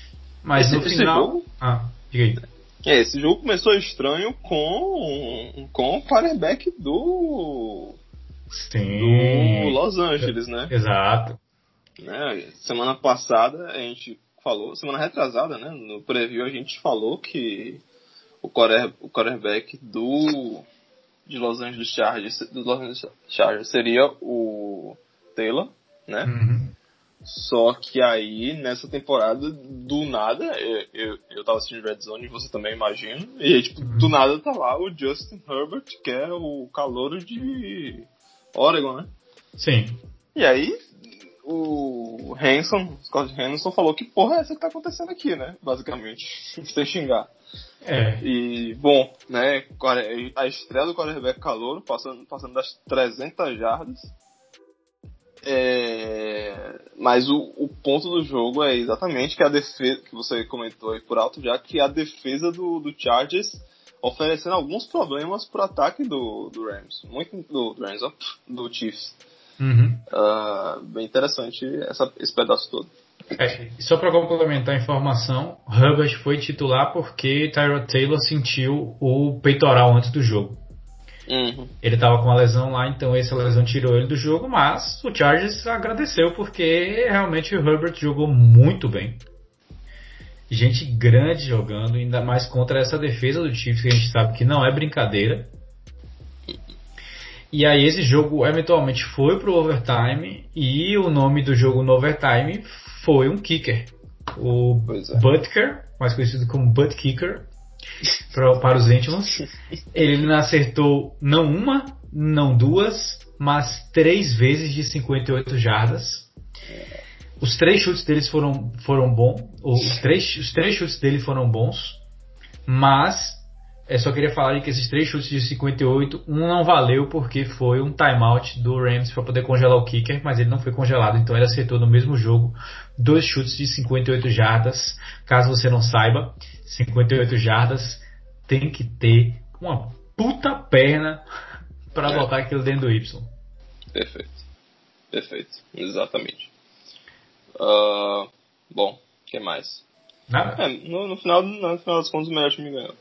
Mas Esse- no final. jogo- Ah, diga aí. É, esse jogo começou estranho com, com o quarterback do, do Sim. Los Angeles, né? Exato. né? Semana passada a gente falou, semana retrasada, né? No preview a gente falou que o, quarter, o quarterback do de Los Angeles Chargers, do Los Angeles Chargers seria o Taylor, né? Uhum. Só que aí, nessa temporada, do nada, eu, eu, eu tava assistindo Red Zone, você também imagina, e aí, tipo, do nada tá lá o Justin Herbert, que é o calouro de Oregon, né? Sim. E aí, o Hanson, Scott Hanson, falou que porra é essa que tá acontecendo aqui, né? Basicamente, sem xingar. É. E, bom, né, a estreia do quarterback calouro, passando, passando das 300 jardas. É, mas o, o ponto do jogo é exatamente que a defesa, que você comentou aí por alto já, que a defesa do, do Chargers oferecendo alguns problemas pro ataque do, do Rams. Muito do, do Rams, ó, do Chiefs. Uhum. Ah, bem interessante essa, esse pedaço todo. É, só para complementar a informação, Herbert foi titular porque Tyrod Taylor sentiu o peitoral antes do jogo. Uhum. Ele estava com uma lesão lá, então essa lesão tirou ele do jogo, mas o Chargers agradeceu porque realmente o Herbert jogou muito bem. Gente grande jogando, ainda mais contra essa defesa do Chiefs que a gente sabe que não é brincadeira. E aí esse jogo eventualmente foi pro overtime e o nome do jogo no overtime foi um kicker. O é. Butker, mais conhecido como Butt Kicker, pra- para os íntimos. Ele acertou não uma, não duas, mas três vezes de 58 jardas. Os três chutes deles foram, foram bons. Os três, os três chutes dele foram bons. Mas eu só queria falar que esses três chutes de 58, um não valeu porque foi um timeout do Rams para poder congelar o kicker, mas ele não foi congelado, então ele acertou no mesmo jogo dois chutes de 58 jardas. Caso você não saiba, 58 jardas tem que ter uma puta perna para É. botar aquilo dentro do Y. Perfeito. Perfeito. Exatamente. Ah, bom, o que mais? Nada? É, no, no final, no final das contas, o melhor time ganhou.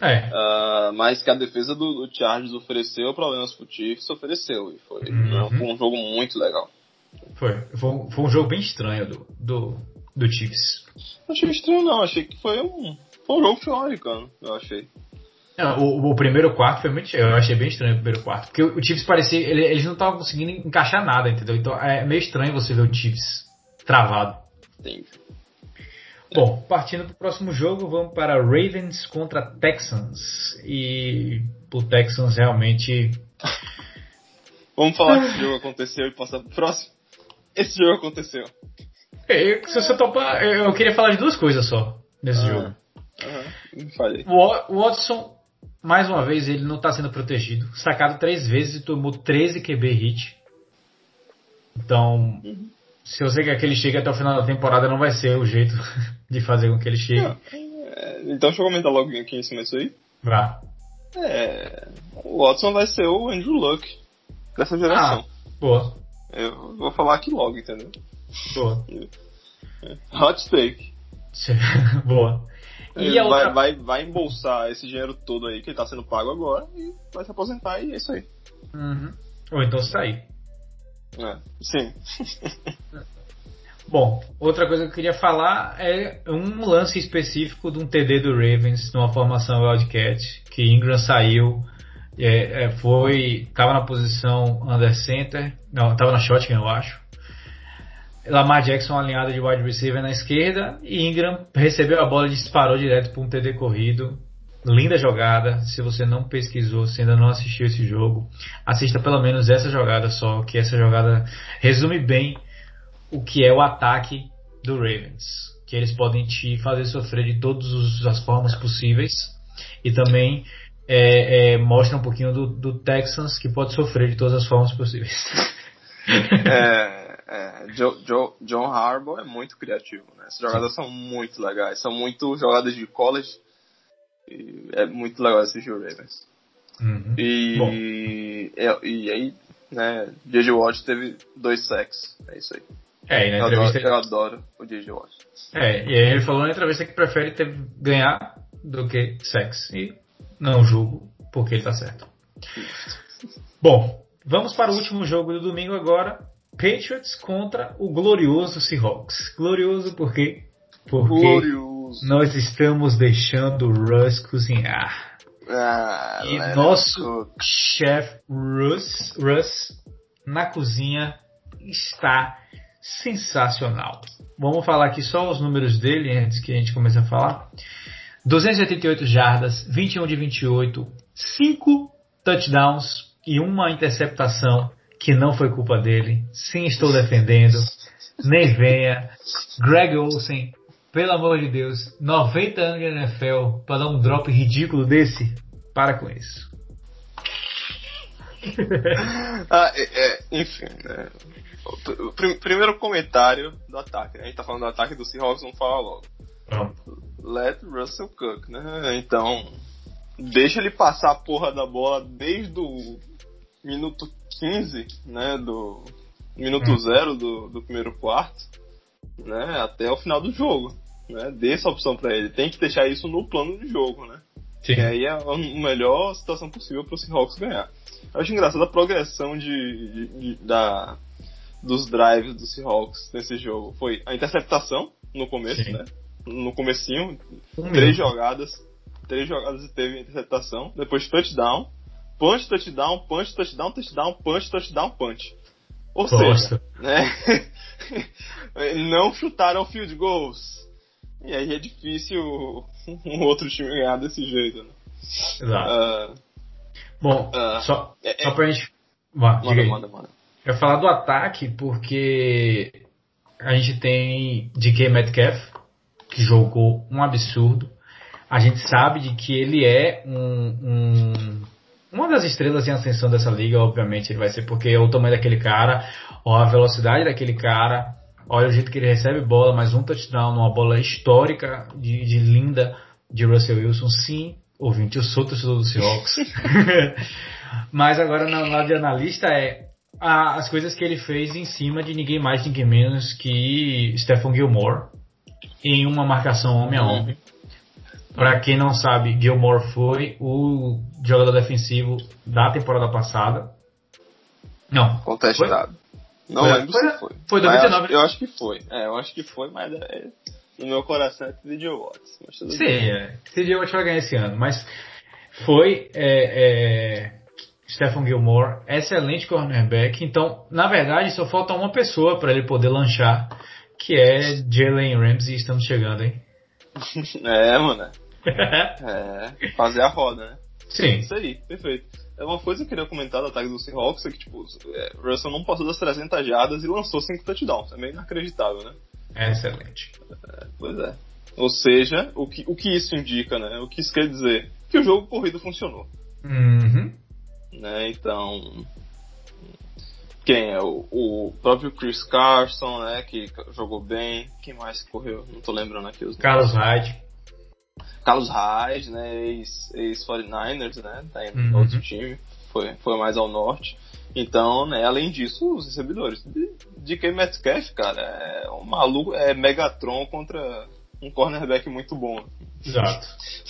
É. Ah, mas que a defesa do, do Chargers ofereceu problemas pro Chiefs, ofereceu. E foi, Uhum. foi um jogo muito legal. Foi. Foi, um- foi um jogo bem estranho do, do, do Chiefs. Não achei estranho, não. Achei que foi um, foi um jogo futebol americano, eu achei. Não, o, o primeiro quarto foi muito. Eu achei bem estranho o primeiro quarto. Porque o, o Chiefs parecia. ele- eles não estavam conseguindo encaixar nada, entendeu? Então é meio estranho você ver o Chiefs travado. Entendi. Bom, partindo para o próximo jogo, vamos para Ravens contra Texans. E o Texans realmente. Vamos falar que esse jogo aconteceu e passar pro próximo? Esse jogo aconteceu. Eu, se você topar, eu, queria falar de duas coisas só nesse Ah. jogo. Falei. O Wa- o Watson, mais uma vez, ele não está sendo protegido. Sacado três vezes e tomou 13 QB hit. Então, se você quer que ele chegue até o final da temporada, não vai ser o jeito de fazer com que ele chegue. É, então deixa eu comentar logo aqui em cima disso aí. Vá. É, o Watson vai ser o Andrew Luck dessa geração. Boa. Eu vou falar aqui logo, entendeu? Boa. Hot take. Boa. E Ele a outra... vai, vai, vai embolsar esse dinheiro todo aí que ele tá sendo pago agora e vai se aposentar e é isso aí. Uhum. Ou então sair. É, sim. Bom, outra coisa que eu queria falar é um lance específico de um TD do Ravens numa formação Wildcat, que Ingram saiu, é, é, foi, tava na posição under center, não, tava na shotgun eu acho. Lamar Jackson alinhado de wide receiver na esquerda e Ingram recebeu a bola e disparou direto para um TD corrido. Linda jogada. Se você não pesquisou, se ainda não assistiu esse jogo, assista pelo menos essa jogada só, que essa jogada resume bem o que é o ataque do Ravens. Que eles podem te fazer sofrer de todas as formas possíveis. E também é, é, mostra um pouquinho do, do Texans que pode sofrer de todas as formas possíveis. É, é, Jo- Jo- John Harbaugh é muito criativo, né? Essas jogadas são muito legais, são muito jogadas de college. E é muito legal assistir o Ravens. Uhum. E, e, e aí, né, J.J. Watt teve dois sacks, é isso aí. É, e na Eu entrevista. adoro, eu adoro o J.J. Watt. É, e aí ele falou na entrevista que prefere ter, ganhar do que sexo. E não julgo, porque ele tá certo. Bom, vamos para o último jogo do domingo agora. Patriots contra o glorioso Seahawks. Glorioso por quê? Porque Glorioso. Nós estamos deixando o Russ cozinhar. Ah, E let nosso- it cook. Chef Russ, Russ na cozinha está sensacional. Vamos falar aqui só os números dele antes que a gente comece a falar. 288 jardas, 21 de 28, 5 touchdowns e uma interceptação que não foi culpa dele. Sim, estou defendendo. Nem venha. Greg Olsen, pelo amor de Deus, 90 anos de NFL para dar um drop ridículo desse? Para com isso. Ah, é, é, enfim, né? Primeiro comentário do ataque. né? A gente tá falando do ataque do Seahawks, vamos falar logo. Pronto. Let Russell cook, né? Então, deixa ele passar a porra da bola desde o minuto 15, né? Do minuto Hum. zero do, do primeiro quarto, né? Até o final do jogo, né? Dê essa opção pra ele. Tem que deixar isso no plano de jogo, né? Sim. E aí é a melhor situação possível para o Seahawks ganhar. Eu acho engraçado a progressão de, de- de- da, dos drives do Seahawks nesse jogo. Foi a interceptação no começo, Sim. né? No comecinho, três jogadas, três jogadas e teve interceptação, depois touchdown, punch, touchdown, punch, touchdown, touchdown, punch, touchdown, punch. Ou seja, né? não chutaram field goals. E aí é difícil um outro time ganhar desse jeito, né? Exato. Ah, Bom, ah, só, é- só pra gente. Vá, diga manda, aí. manda, manda. Eu ia falar do ataque porque a gente tem DK Metcalf, que jogou um absurdo. A gente sabe de que ele é um, um- uma das estrelas em ascensão dessa liga, obviamente ele vai ser porque é o tamanho daquele cara, ó, a velocidade daquele cara, olha o jeito que ele recebe bola, mais um touchdown, uma bola histórica de, de linda de Russell Wilson. Sim, ouvinte, eu sou torcedor do Seahawks. Mas agora no lado de analista é a- as coisas que ele fez em cima de ninguém mais, ninguém menos que Stephen Gilmore em uma marcação homem a homem. Pra quem não sabe, Gilmore foi o jogador defensivo da temporada passada. Não, Contestado. Não Foi- lembro foi- se foi. foi Mas 2019. Eu, acho- eu acho que foi. É, eu acho que foi, mas é, no meu coração é TJ Watts. Sim, bem. é. CJ Watt vai ganhar esse ano, mas foi é, é, Stephen Gilmore, excelente cornerback. Então, na verdade, só falta uma pessoa para ele poder lanchar, que é Jalen Ramsey. Estamos chegando, hein? É, mano. É, fazer a roda, né? Sim, Isso aí, perfeito. É uma coisa que eu queria comentar do ataque do Seahawks é que, tipo, é, Russell não passou das 300 jardas e lançou 5 touchdowns. É meio inacreditável, né? é excelente. Pois é. Ou seja, o que, o que isso indica, né? O que isso quer dizer? Que o jogo corrido funcionou, Uhum. né? Então... Quem é? O, o próprio Chris Carson, né? Que jogou bem. Quem mais correu? Não tô lembrando aqui os Carlos Hyde. Carlos Hyde, né, ex- ex-49ers, né, tá indo Uhum. outro time, foi, foi mais ao norte. Então, né, além disso, os recebedores. De, de que Metcalf, cara, é um maluco, é Megatron contra um cornerback muito bom. Exato.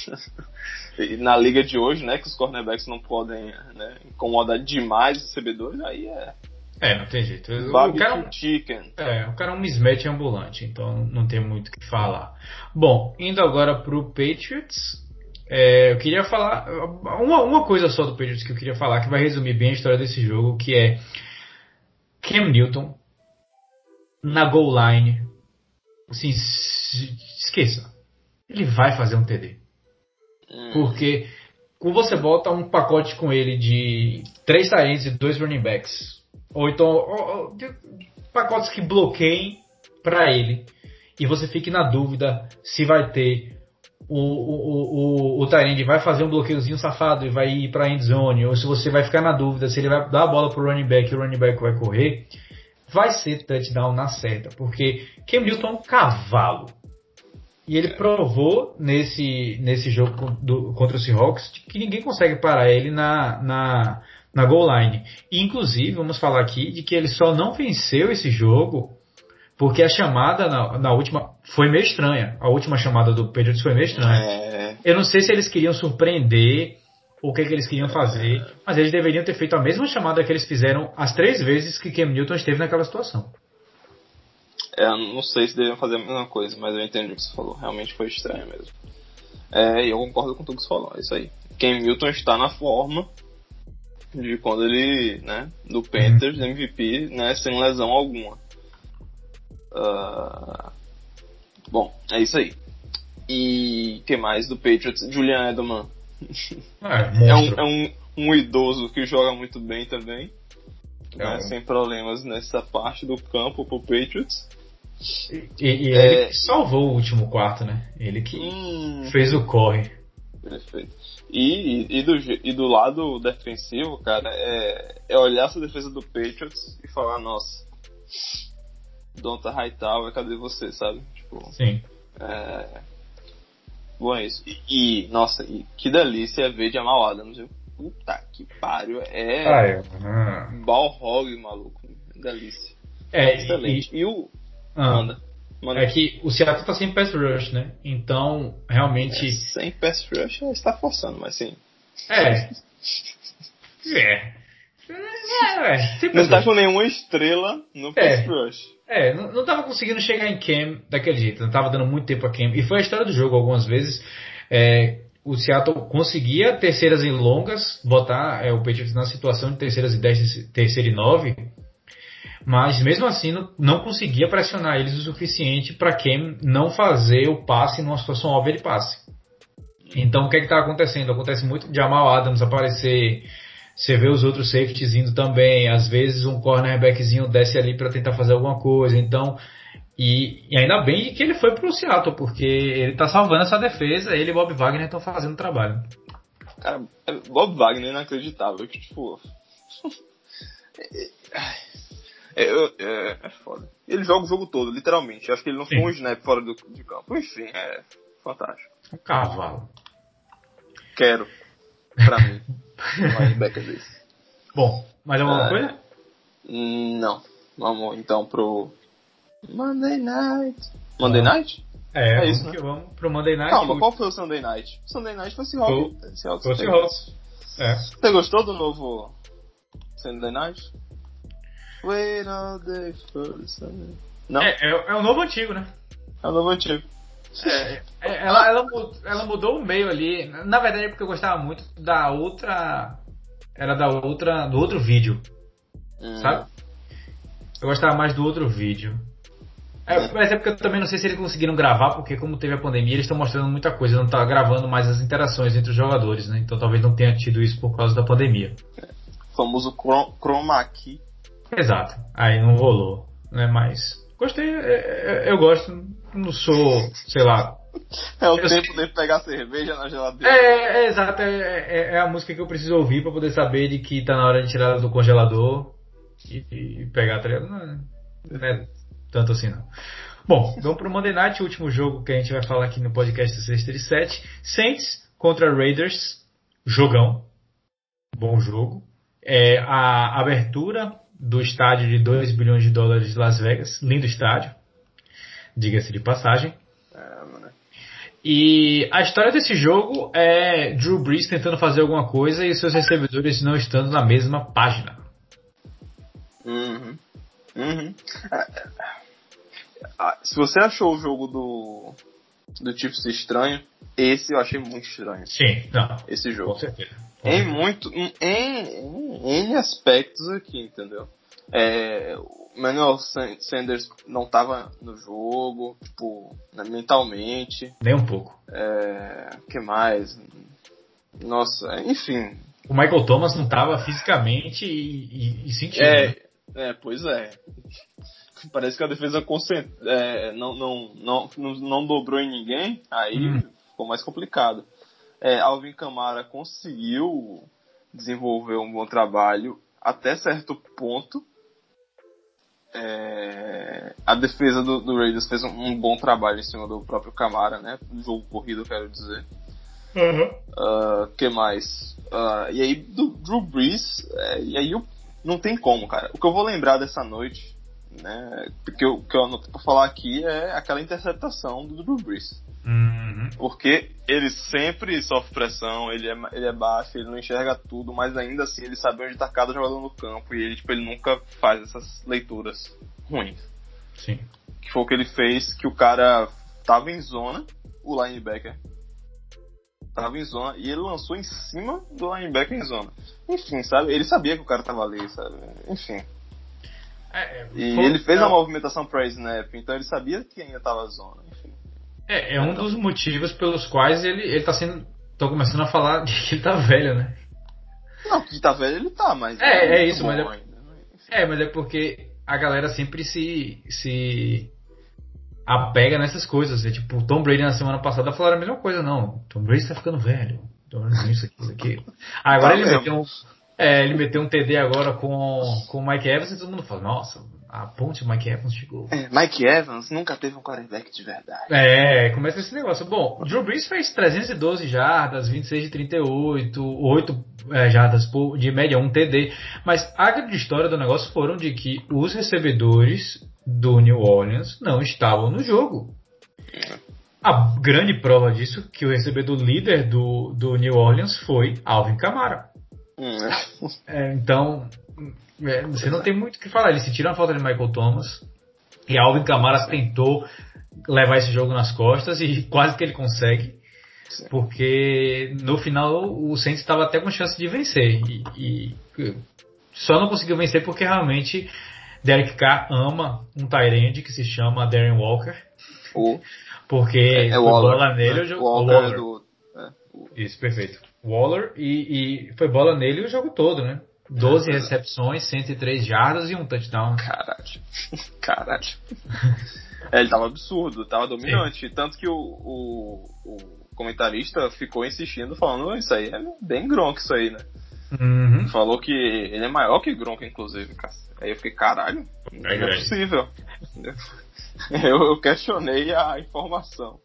E na liga de hoje, né, que os cornerbacks não podem né, incomodar demais os recebedores, aí é É, não tem jeito. O cara, é um- chicken. É, o cara é um mismatch ambulante, então não tem muito o que falar. Bom, indo agora pro Patriots, é, eu queria falar uma, uma coisa só do Patriots que eu queria falar, que vai resumir bem a história desse jogo, que é Cam Newton na goal line. Assim, esqueça. Ele vai fazer um TD. Hum, Porque quando você bota um pacote com ele de três tight e dois running backs, ou então ou- ou, pacotes que bloqueiem para ele, e você fique na dúvida se vai ter o, o, o, o Tyrande vai fazer um bloqueiozinho safado e vai ir para end zone, ou se você vai ficar na dúvida se ele vai dar a bola pro running back e o running back vai correr, vai ser touchdown na certa, porque Cam Newton é um cavalo. E ele provou nesse, nesse jogo do- contra o Seahawks que ninguém consegue parar ele na, na, na goal line. E, inclusive, vamos falar aqui de que ele só não venceu esse jogo Porque a chamada na, na, última foi meio estranha. A última chamada do Patriots foi meio estranha. É... Eu não sei se eles queriam surpreender ou o que, que eles queriam fazer, mas eles deveriam ter feito a mesma chamada que eles fizeram as três vezes que Cam Newton esteve naquela situação. É, não sei se deveriam fazer a mesma coisa, mas eu entendi o que você falou. Realmente foi estranho mesmo. É, eu concordo com tudo que você falou, é isso aí. Cam Newton está na forma de quando ele, né, do Panthers, uhum. MVP, né, sem lesão alguma. Uh, bom, é isso aí. E que mais do Patriots? Julian Edelman. É, é, um, é um, um, idoso que joga muito bem também. É né, um... Sem problemas nessa parte do campo pro Patriots. E, e, e é... ele que salvou o último quarto, né? Ele que hum... fez o corre. Perfeito. E, e, do, e do lado defensivo, cara, é, é olhar essa defesa do Patriots e falar, nossa, Donta Hightower, cadê você, sabe? Tipo, Sim. É... Bom, é isso. E, e, nossa, e que delícia ver Jamal Adams, viu? Puta que pariu. É. Ah, é. Uhum. Balrog, maluco. Delícia. É, excelente. E, e o. Ah, manda, manda. É que o Seattle tá sem pass rush, né? Então, realmente. É, sem pass rush está forçando, mas sim. É. é. É, é, não tá com nenhuma estrela no é. pass rush. É, não, não tava conseguindo chegar em Cam daquele jeito, não tava dando muito tempo a Cam. E foi a história do jogo algumas vezes. É, o Seattle conseguia terceiras e longas, botar é, o Patriots na situação de terceiras e 10, terceira e 9, mas mesmo assim não, não conseguia pressionar eles o suficiente para Cam não fazer o passe numa situação óbvia de passe. Então o que é que tá acontecendo? Acontece muito de Jamal Adams aparecer você vê os outros safeties indo também. Às vezes um cornerbackzinho desce ali para tentar fazer alguma coisa. Então, e, e, ainda bem que ele foi pro Seattle, porque ele tá salvando essa defesa. Ele e Bob Wagner estão fazendo o trabalho. Cara, Bob Wagner é inacreditável. Que, tipo. é, é, é, foda. Ele joga o jogo todo, literalmente. Acho que ele não foi um snap fora do, de campo. Enfim, é fantástico. Um cavalo. Quero. Pra mim. linebacker desse. Bom, mais alguma uh, coisa? Não. Vamos então pro Monday Night. Monday ah. Night? É, é isso, né? vamos pro Monday Night. Calma, qual foi o Sunday Night? Sunday Night. Foi, Seahawks. Foi Seahawks. É. Você gostou do novo Sunday Night? Wait all day for. Não? É, é, é o novo antigo, né? É o novo antigo. É, é, ela, ela, ela mudou o meio ali. Na verdade é porque eu gostava muito da outra. Era da outra. do outro vídeo. Hum. Sabe? Eu gostava mais do outro vídeo. É, mas é porque eu também não sei se eles conseguiram gravar, porque como teve a pandemia, eles estão mostrando muita coisa, não tá gravando mais as interações entre os jogadores, né? Então talvez não tenha tido isso por causa da pandemia. O famoso chroma key. Exato. Aí não rolou, né? Mas gostei, é, é, eu gosto, não sou, sei lá. É o eu tempo sei... de pegar cerveja na geladeira. É, é exato, é, é, é, a música que eu preciso ouvir para poder saber de que tá na hora de tirar do congelador e, e pegar, tá ligado? Não, é, não é tanto assim não. Bom, vamos pro Monday Night, o último jogo que a gente vai falar aqui no podcast 637. Saints contra Raiders, jogão, bom jogo. É, a abertura do estádio de 2 bilhões de dólares de Las Vegas, lindo estádio diga-se de passagem. É. E a história desse jogo é Drew Brees tentando fazer alguma coisa e seus recebedores não estando na mesma página. Uhum. Uhum. É, é. Ah, se você achou o jogo do do Chiefs estranho, esse eu achei muito estranho. Sim, não. Esse jogo. Com certeza. Em certeza. muito, em, em, em aspectos aqui, entendeu? É, Manuel Sanders não estava no jogo, tipo, né, mentalmente. Nem um pouco. É, que mais? Nossa, enfim. O Michael Thomas não estava fisicamente e, e, e sentindo. É, né? é, pois é. Parece que a defesa é, não, não, não, não, não dobrou em ninguém, aí hum. ficou mais complicado. É, Alvin Kamara conseguiu desenvolver um bom trabalho até certo ponto, é, a defesa do, do, Raiders fez um, um, bom trabalho em cima do próprio Camara, né? Jogo corrido, quero dizer. Uhum. Uh, que mais? Uh, e aí, do Drew Brees, é, e aí eu, não tem como, cara. O que eu vou lembrar dessa noite, né? Porque o que eu anoto pra falar aqui é aquela interceptação do Drew Brees. Uhum. Porque ele sempre sofre pressão, ele é, ele é baixo, ele não enxerga tudo, mas ainda assim ele sabe onde tá cada jogador no campo e ele, tipo, ele nunca faz essas leituras ruins. Sim. Que foi o que ele fez, que o cara tava em zona, o linebacker tava em zona e ele lançou em cima do linebacker em zona. Enfim, sabe? Ele sabia que o cara tava ali, sabe? Enfim. É, é, E ele fez é, a movimentação pra snap, então ele sabia que ainda tava zona. Enfim. É, é um dos motivos pelos quais ele, ele tá sendo. Tô começando a falar de que ele tá velho, né? Não, que tá velho ele tá, mas. É, é muito isso, mas é- ainda, né? É, mas é porque a galera sempre se. se apega nessas coisas. É tipo, o Tom Brady na semana passada falaram a mesma coisa, não. Tom Brady tá ficando velho. Tom Brady isso aqui, isso aqui. Ah, agora Tá ele mesmo. meteu um. É, ele meteu um TD agora com, com o Mike Evans e todo mundo fala, nossa, a ponte Mike Evans chegou. É, Mike Evans nunca teve um quarterback de verdade. É, começa esse negócio. Bom, o Drew Brees fez 312 jardas, 26 de 38, 8 é, jardas por, de média, um TD. Mas a grande história do negócio foram de que os recebedores do New Orleans não estavam no jogo. A grande prova disso que o recebedor líder do, do New Orleans foi Alvin Kamara. É, então, é, você não tem muito o que falar. Ele se tira a falta de Michael Thomas. E Alvin Kamara tentou levar esse jogo nas costas e quase que ele consegue. Sim. Porque no final o Saints estava até com chance de vencer. E, e só não conseguiu vencer porque realmente Derek Carr ama um Tyrande que se chama Darren Walker. o, Porque é, é Waller. bola nele né? o jogo. Waller, Waller. é do. é, o- Isso, perfeito. Waller e, e foi bola nele o jogo todo, né? 12 É. recepções, 103 jardas e um touchdown. Caralho. Caralho. É, ele tava absurdo, tava dominante. Tanto que o, o, o comentarista ficou insistindo, falando, isso aí é bem Gronk isso aí, né? Uhum. Falou que ele é maior que Gronk, inclusive, cara. Aí eu fiquei, caralho, não é, grande. possível. eu, eu questionei a informação.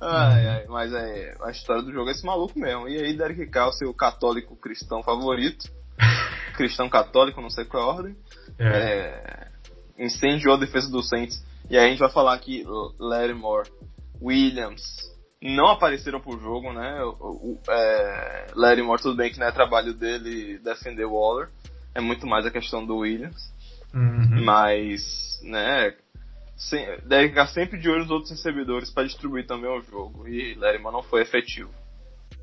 Ai, ai, mas é, a história do jogo é esse maluco mesmo. E aí, Derek Carr, seu católico cristão favorito, cristão católico, não sei qual é a ordem, É. é, incendiou a defesa do Saints. E aí a gente vai falar que Lattimore, Williams não apareceram pro jogo, né? O, o, é, Lattimore, tudo bem que não é trabalho dele defender o Waller, é muito mais a questão do Williams. Uhum. Mas, né, sem, deve ficar sempre de olho nos outros recebedores para distribuir também o jogo. E Lattimore não foi efetivo.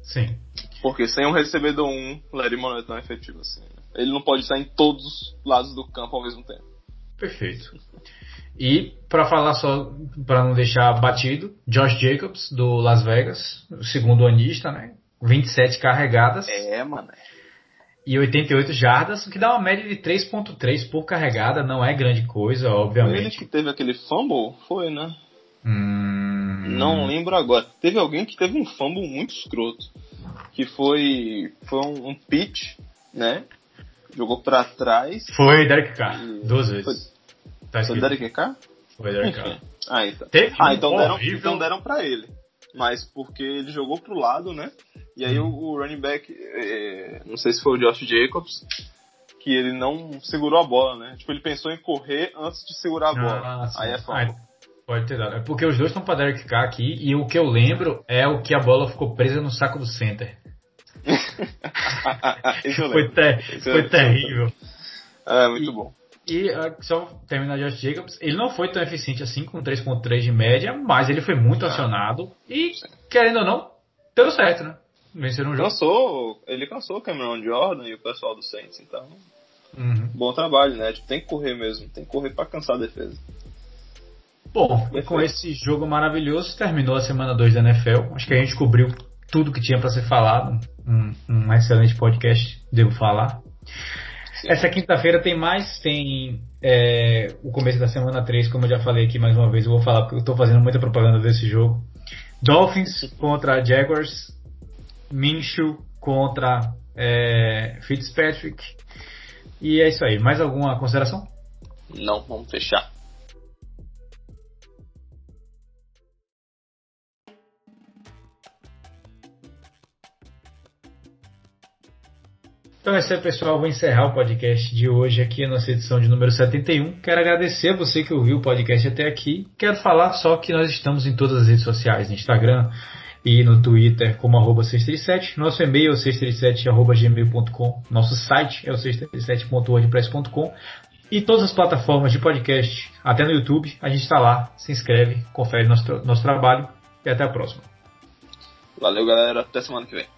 Sim. Porque sem um recebedor um, Lattimore não é tão efetivo assim. né? Ele não pode estar em todos os lados do campo ao mesmo tempo. Perfeito. E para falar só, para não deixar batido, Josh Jacobs do Las Vegas, o segundo anista, né? 27 carregadas É, mano. E 88 jardas, o que dá uma média de 3.3 por carregada, não é grande coisa, Foi ele obviamente. que teve aquele fumble? Foi, né? Hum, Não lembro agora. Teve alguém que teve um fumble muito escroto. Que foi. Foi um, um pitch, né? Jogou pra trás. Foi Derek Carr, E- duas Foi, vezes. Tá foi. Derek Carr? Foi Derek Carr. Ah, então. Ah, um então deram, então deram pra ele. Mas porque ele jogou pro lado, né? E aí o, o running back, é, não sei se foi o Josh Jacobs, que ele não segurou a bola, né? Tipo, ele pensou em correr antes de segurar a bola. Ah, sim. aí é Ah, fumble. Pode ter dado. É porque os dois estão pra Derek Carr aqui e o que eu lembro é o que a bola ficou presa no saco do center. Foi, ter- foi terrível. É, muito E- bom. E ah, só terminar Josh Jacobs, ele não foi tão eficiente assim com 3.3 de média, mas ele foi muito acionado e, querendo ou não, deu certo, né? Venceram o jogo. Cansou, ele cansou o Cameron Jordan e o pessoal do Saints, então Uhum. bom trabalho, né? Tipo, tem que correr mesmo, tem que correr pra cansar a defesa. Bom, e Perfeito. com esse jogo maravilhoso, terminou a semana 2 da NFL. Acho que a gente cobriu tudo que tinha para ser falado. Um, um excelente podcast, devo falar. Sim. Essa quinta-feira tem mais, tem é, o começo da semana 3, como eu já falei aqui mais uma vez, eu vou falar porque eu tô fazendo muita propaganda desse jogo. Dolphins contra Jaguars, Minshew contra é, Fitzpatrick. E é isso aí. Mais alguma consideração? Não, vamos fechar. Então é isso aí, pessoal. Vou encerrar o podcast de hoje aqui, a nossa edição de número 71. Quero agradecer a você que ouviu o podcast até aqui. Quero falar só que nós estamos em todas as redes sociais, no Instagram e no Twitter como arroba 637. Nosso e-mail é 637.gmail.com. Nosso site é o 637.wordpress.com. E todas as plataformas de podcast, até no YouTube, a gente está lá. Se inscreve, confere nosso, nosso trabalho e até a próxima. Valeu, galera. Até semana que vem.